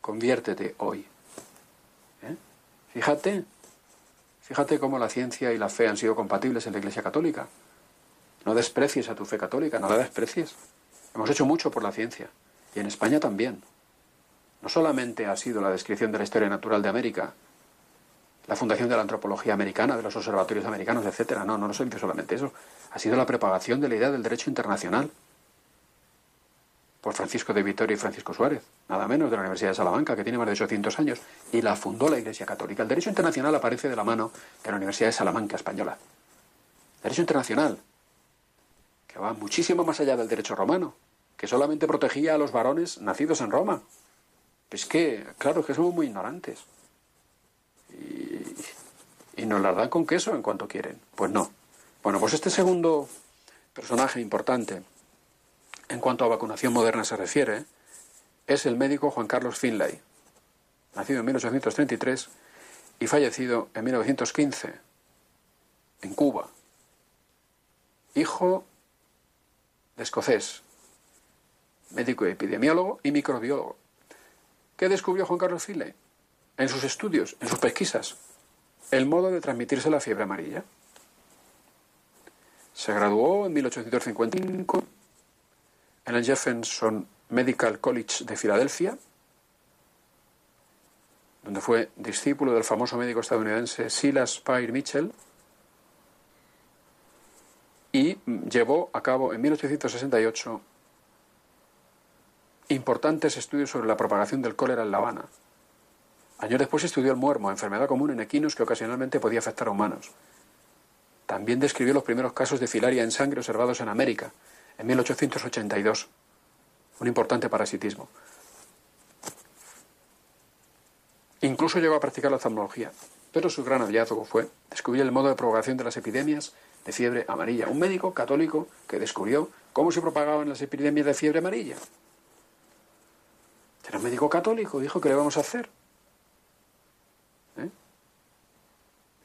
conviértete hoy. ¿Eh? Fíjate, fíjate cómo la ciencia y la fe han sido compatibles en la Iglesia Católica. No desprecies a tu fe católica, no la desprecies. Hemos hecho mucho por la ciencia, y en España también. No solamente ha sido la descripción de la historia natural de América, la fundación de la antropología americana, de los observatorios americanos, etcétera. No, no, no ha sido solamente eso. Ha sido la propagación de la idea del derecho internacional por Francisco de Vitoria y Francisco Suárez, nada menos de la Universidad de Salamanca, que tiene más de 800 años, y la fundó la Iglesia Católica. El derecho internacional aparece de la mano de la Universidad de Salamanca española. Derecho internacional, que va muchísimo más allá del derecho romano, que solamente protegía a los varones nacidos en Roma. Es que, claro, que somos muy ignorantes. Y, y nos las dan con queso en cuanto quieren. Pues no. Bueno, pues este segundo personaje importante en cuanto a vacunación moderna se refiere, es el médico Juan Carlos Finlay, nacido en 1833 y fallecido en 1915 en Cuba, hijo de escocés, médico epidemiólogo y microbiólogo. ¿Qué descubrió Juan Carlos Finlay? En sus estudios, en sus pesquisas, el modo de transmitirse la fiebre amarilla. Se graduó en 1855 en el Jefferson Medical College de Filadelfia, donde fue discípulo del famoso médico estadounidense Silas Spire Mitchell, y llevó a cabo en 1868 importantes estudios sobre la propagación del cólera en La Habana. Años después estudió el muermo, enfermedad común en equinos que ocasionalmente podía afectar a humanos. También describió los primeros casos de filaria en sangre observados en América, en 1882. Un importante parasitismo. Incluso llegó a practicar la oftalmología, pero su gran hallazgo fue descubrir el modo de propagación de las epidemias de fiebre amarilla. Un médico católico que descubrió cómo se propagaban las epidemias de fiebre amarilla. Era médico católico, dijo, ¿qué le vamos a hacer? ¿Eh?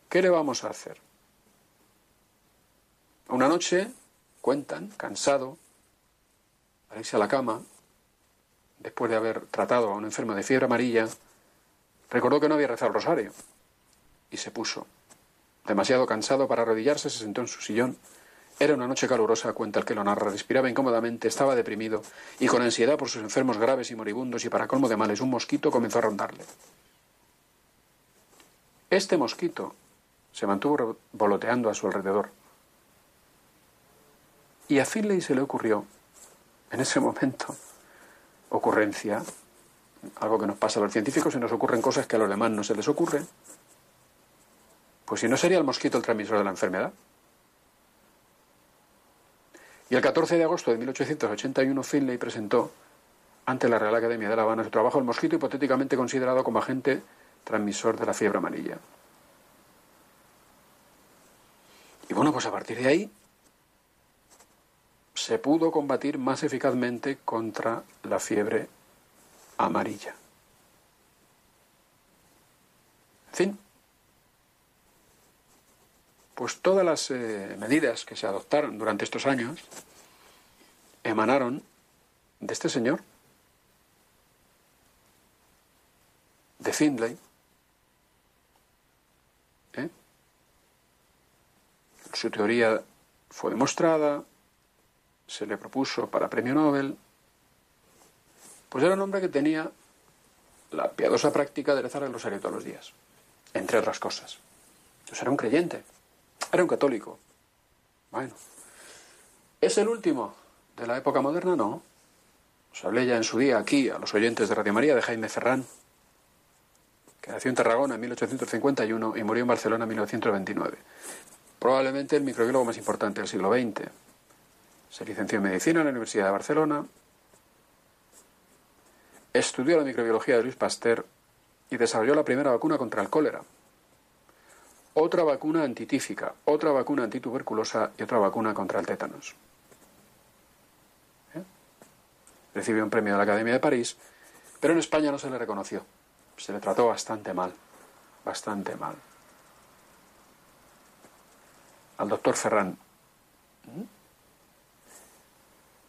¿Qué le vamos a hacer? Una noche cuentan, cansado, para irse a la cama, después de haber tratado a un enfermo de fiebre amarilla, recordó que no había rezado el rosario y se puso. Demasiado cansado para arrodillarse, se sentó en su sillón. Era una noche calurosa, cuenta el que lo narra. Respiraba incómodamente, estaba deprimido y con ansiedad por sus enfermos graves y moribundos y para colmo de males un mosquito comenzó a rondarle. Este mosquito se mantuvo voloteando a su alrededor. Y a Finlay se le ocurrió, en ese momento, ocurrencia, algo que nos pasa a los científicos, se nos ocurren cosas que a los demás no se les ocurren. Pues si no sería el mosquito el transmisor de la enfermedad. Y el 14 de agosto de 1881 Finlay presentó ante la Real Academia de La Habana su trabajo El mosquito hipotéticamente considerado como agente transmisor de la fiebre amarilla. Y bueno, pues a partir de ahí se pudo combatir más eficazmente contra la fiebre amarilla. Fin, pues todas las eh, medidas que se adoptaron durante estos años emanaron de este señor, de Findlay, ¿eh? su teoría fue demostrada, se le propuso para premio Nobel, pues era un hombre que tenía la piadosa práctica de rezar el rosario todos los días, entre otras cosas. Entonces era un creyente, era un católico. Bueno, ¿es el último de la época moderna? No. Os hablé ya en su día aquí a los oyentes de Radio María de Jaime Ferrán, que nació en Tarragona en 1851 y murió en Barcelona en 1929. probablemente el microbiólogo más importante del siglo XX. Se licenció en medicina en la Universidad de Barcelona, estudió la microbiología de Luis Pasteur y desarrolló la primera vacuna contra el cólera. Otra vacuna antitífica, otra vacuna antituberculosa y otra vacuna contra el tétanos. ¿Eh? Recibió un premio de la Academia de París, pero en España no se le reconoció. Se le trató bastante mal, bastante mal. Al doctor Ferrán. ¿Mm?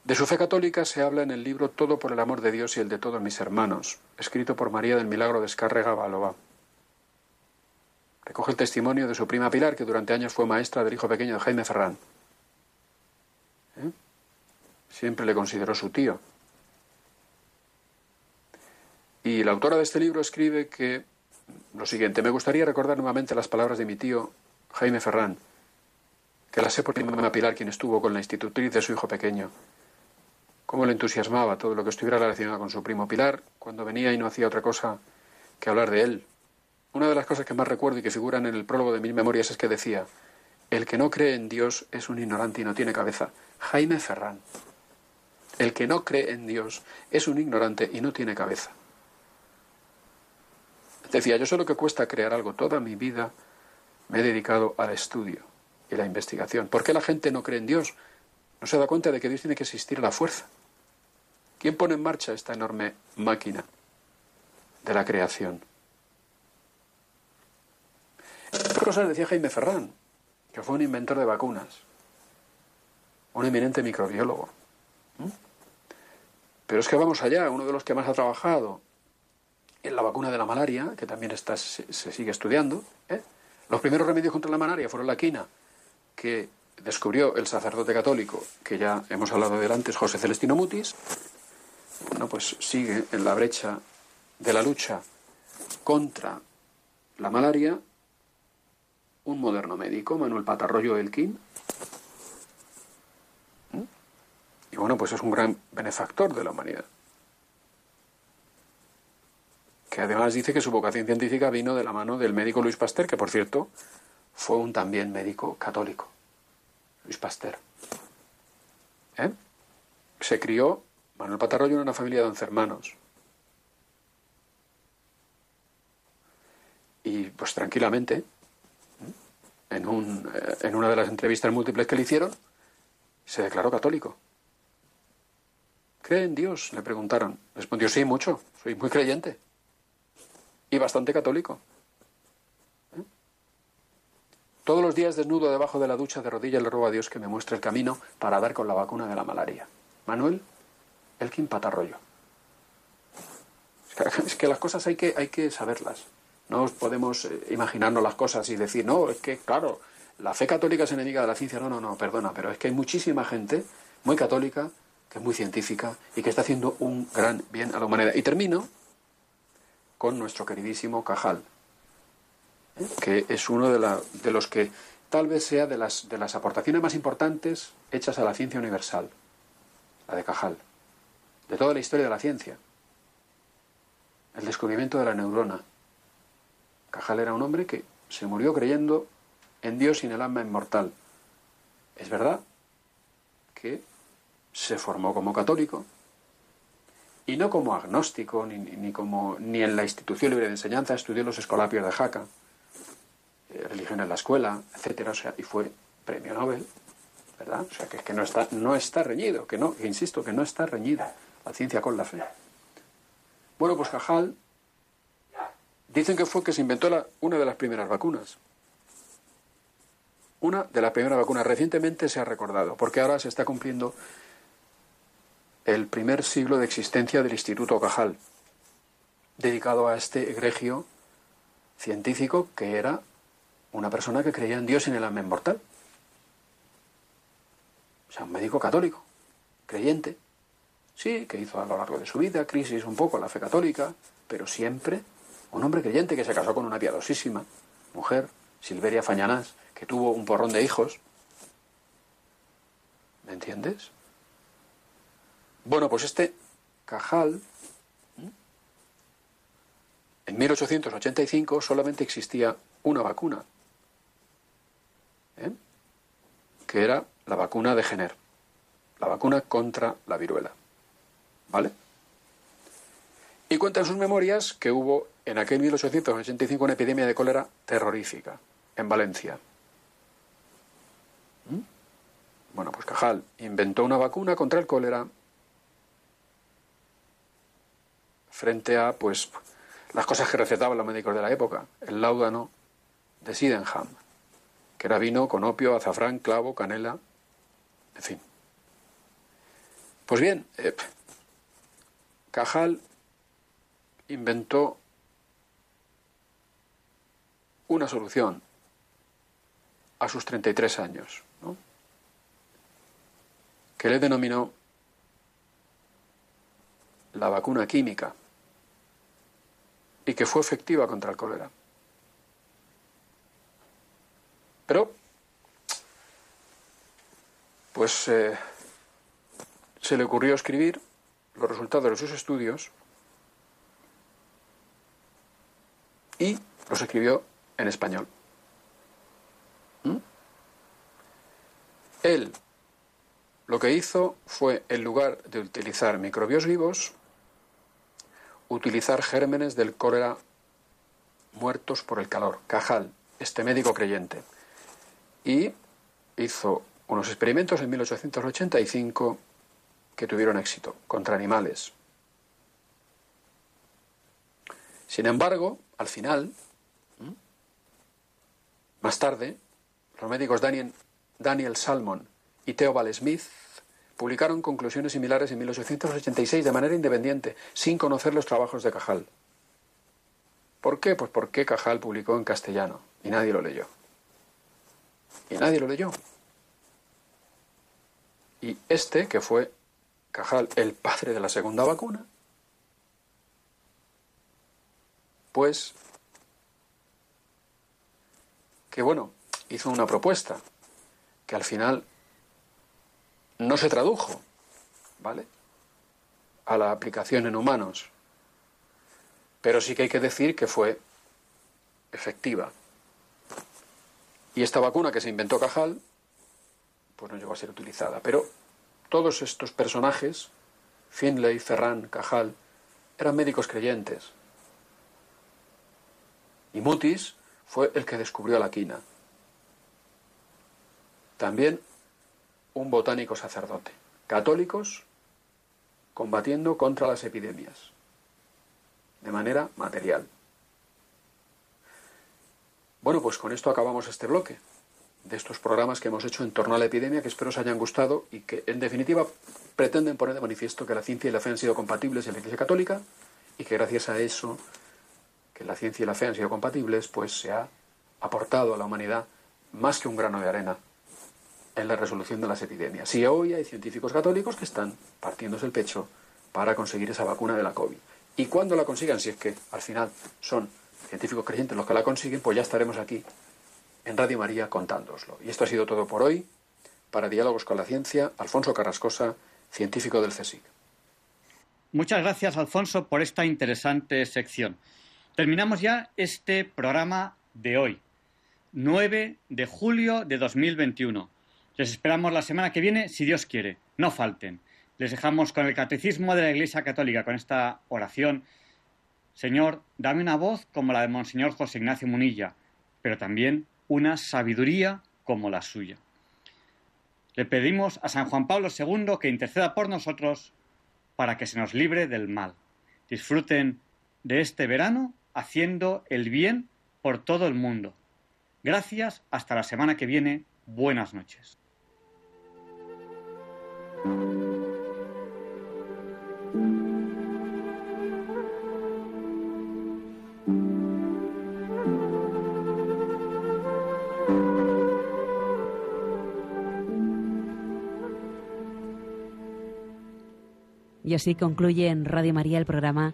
De su fe católica se habla en el libro Todo por el amor de Dios y el de todos mis hermanos, escrito por María del Milagro de Escárrega Bálova. Recoge el testimonio de su prima Pilar, que durante años fue maestra del hijo pequeño de Jaime Ferrán. ¿Eh? Siempre le consideró su tío. Y la autora de este libro escribe que lo siguiente, me gustaría recordar nuevamente las palabras de mi tío Jaime Ferrán, que las sé por prima Pilar, quien estuvo con la institutriz de su hijo pequeño cómo le entusiasmaba todo lo que estuviera relacionado con su primo Pilar, cuando venía y no hacía otra cosa que hablar de él. Una de las cosas que más recuerdo y que figuran en el prólogo de Mil Memorias es que decía, el que no cree en Dios es un ignorante y no tiene cabeza. Jaime Ferrán. El que no cree en Dios es un ignorante y no tiene cabeza. Decía, yo sé lo que cuesta crear algo. Toda mi vida me he dedicado al estudio y la investigación. ¿Por qué la gente no cree en Dios? No se da cuenta de que Dios tiene que existir a la fuerza. ¿Quién pone en marcha esta enorme máquina de la creación? Estas cosas decía Jaime Ferrán, que fue un inventor de vacunas, un eminente microbiólogo. ¿Mm? Pero es que vamos allá, uno de los que más ha trabajado en la vacuna de la malaria, que también está, se, sigue estudiando. ¿eh? Los primeros remedios contra la malaria fueron la quina, que descubrió el sacerdote católico, que ya hemos hablado de antes, José Celestino Mutis, bueno, pues sigue en la brecha de la lucha contra la malaria un moderno médico, Manuel Patarroyo Elquín. ¿Mm? Y bueno, pues es un gran benefactor de la humanidad. Que además dice que su vocación científica vino de la mano del médico Luis Pasteur, que por cierto fue un también médico católico. Luis Pasteur. ¿Eh? Se crió Manuel Patarroyo en una familia de once hermanos. Y pues tranquilamente, en, un, eh, en una de las entrevistas múltiples que le hicieron, se declaró católico. ¿Cree en Dios? Le preguntaron. Respondió, sí, mucho. Soy muy creyente. Y bastante católico. ¿Eh? Todos los días desnudo debajo de la ducha de rodillas le ruego a Dios que me muestre el camino para dar con la vacuna de la malaria. Manuel Elkin Patarroyo. <laughs> Es que las cosas hay que, hay que saberlas. No podemos eh, imaginarnos las cosas y decir, no, es que, claro, la fe católica es enemiga de la ciencia. No, no, no, perdona, pero es que hay muchísima gente muy católica, que es muy científica y que está haciendo un gran bien a la humanidad. Y termino con nuestro queridísimo Cajal, ¿eh? que es uno de, la, de los que tal vez sea de las, de las aportaciones más importantes hechas a la ciencia universal, la de Cajal, de toda la historia de la ciencia. El descubrimiento de la neurona. Cajal era un hombre que se murió creyendo en Dios y en el alma inmortal. Es verdad que se formó como católico y no como agnóstico ni, ni, como ni en la institución libre de enseñanza estudió los escolapios de Jaca, eh, religión en la escuela, etcétera, o sea, y fue premio Nobel, ¿verdad? O sea, que, que no está no está reñido, que no, que insisto, que no está reñida la ciencia con la fe. Bueno, pues Cajal dicen que fue que se inventó una de las primeras vacunas. Una de las primeras vacunas. Recientemente se ha recordado, porque ahora se está cumpliendo el primer siglo de existencia del Instituto Cajal, dedicado a este egregio científico que era una persona que creía en Dios y en el alma inmortal. O sea, un médico católico, creyente. Sí, que hizo a lo largo de su vida crisis un poco la fe católica, pero siempre un hombre creyente que se casó con una piadosísima mujer, Silveria Fañanás, que tuvo un porrón de hijos. ¿Me entiendes? Bueno, pues este Cajal, en 1885 solamente existía una vacuna. ¿eh? que era la vacuna de Jenner, la vacuna contra la viruela. ¿Vale? Y cuenta en sus memorias que hubo en aquel 1885 una epidemia de cólera terrorífica en Valencia. ¿Mm? Bueno, pues Cajal inventó una vacuna contra el cólera frente a pues las cosas que recetaban los médicos de la época, el láudano de Sydenham, que era vino con opio, azafrán, clavo, canela, en fin. Pues bien, eh, Cajal inventó una solución a sus 33 años, que le denominó la vacuna química y que fue efectiva contra el cólera. Pero, pues eh, se le ocurrió escribir los resultados de sus estudios y los escribió en español. ¿Mm? Él lo que hizo fue, en lugar de utilizar microbios vivos, utilizar gérmenes del cólera muertos por el calor, Cajal, este médico creyente. Y hizo unos experimentos en 1885 que tuvieron éxito contra animales. Sin embargo, al final, más tarde, los médicos Daniel, Salmon y Theobald Smith publicaron conclusiones similares en 1886 de manera independiente, sin conocer los trabajos de Cajal. ¿Por qué? Pues porque Cajal publicó en castellano y nadie lo leyó. Y nadie lo leyó. Y este, que fue Cajal el padre de la segunda vacuna, pues que bueno, hizo una propuesta que al final no se tradujo, ¿vale? A la aplicación en humanos. Pero sí que hay que decir que fue efectiva. Y esta vacuna que se inventó Cajal, pues no llegó a ser utilizada. Pero todos estos personajes, Finlay, Ferran, Cajal, eran médicos creyentes. Y Mutis fue el que descubrió la quina. También un botánico sacerdote. Católicos combatiendo contra las epidemias. De manera material. Bueno, pues con esto acabamos este bloque de estos programas que hemos hecho en torno a la epidemia, que espero os hayan gustado y que, en definitiva, pretenden poner de manifiesto que la ciencia y la fe han sido compatibles en la Iglesia Católica y que gracias a eso, que la ciencia y la fe han sido compatibles, pues se ha aportado a la humanidad más que un grano de arena en la resolución de las epidemias. Y hoy hay científicos católicos que están partiéndose el pecho para conseguir esa vacuna de la COVID. Y cuando la consigan, si es que al final son científicos creyentes los que la consiguen, pues ya estaremos aquí en Radio María contándoslo. Y esto ha sido todo por hoy. Para Diálogos con la Ciencia, Alfonso Carrascosa, científico del CSIC. Muchas gracias, Alfonso, por esta interesante sección. Terminamos ya este programa de hoy, 9 de julio de 2021. Les esperamos la semana que viene, si Dios quiere. No falten. Les dejamos con el Catecismo de la Iglesia Católica, con esta oración. Señor, dame una voz como la de Monseñor José Ignacio Munilla, pero también una sabiduría como la suya. Le pedimos a San Juan Pablo II que interceda por nosotros para que se nos libre del mal. Disfruten de este verano haciendo el bien por todo el mundo. Gracias, hasta la semana que viene. Buenas noches. Y así concluye en Radio María el programa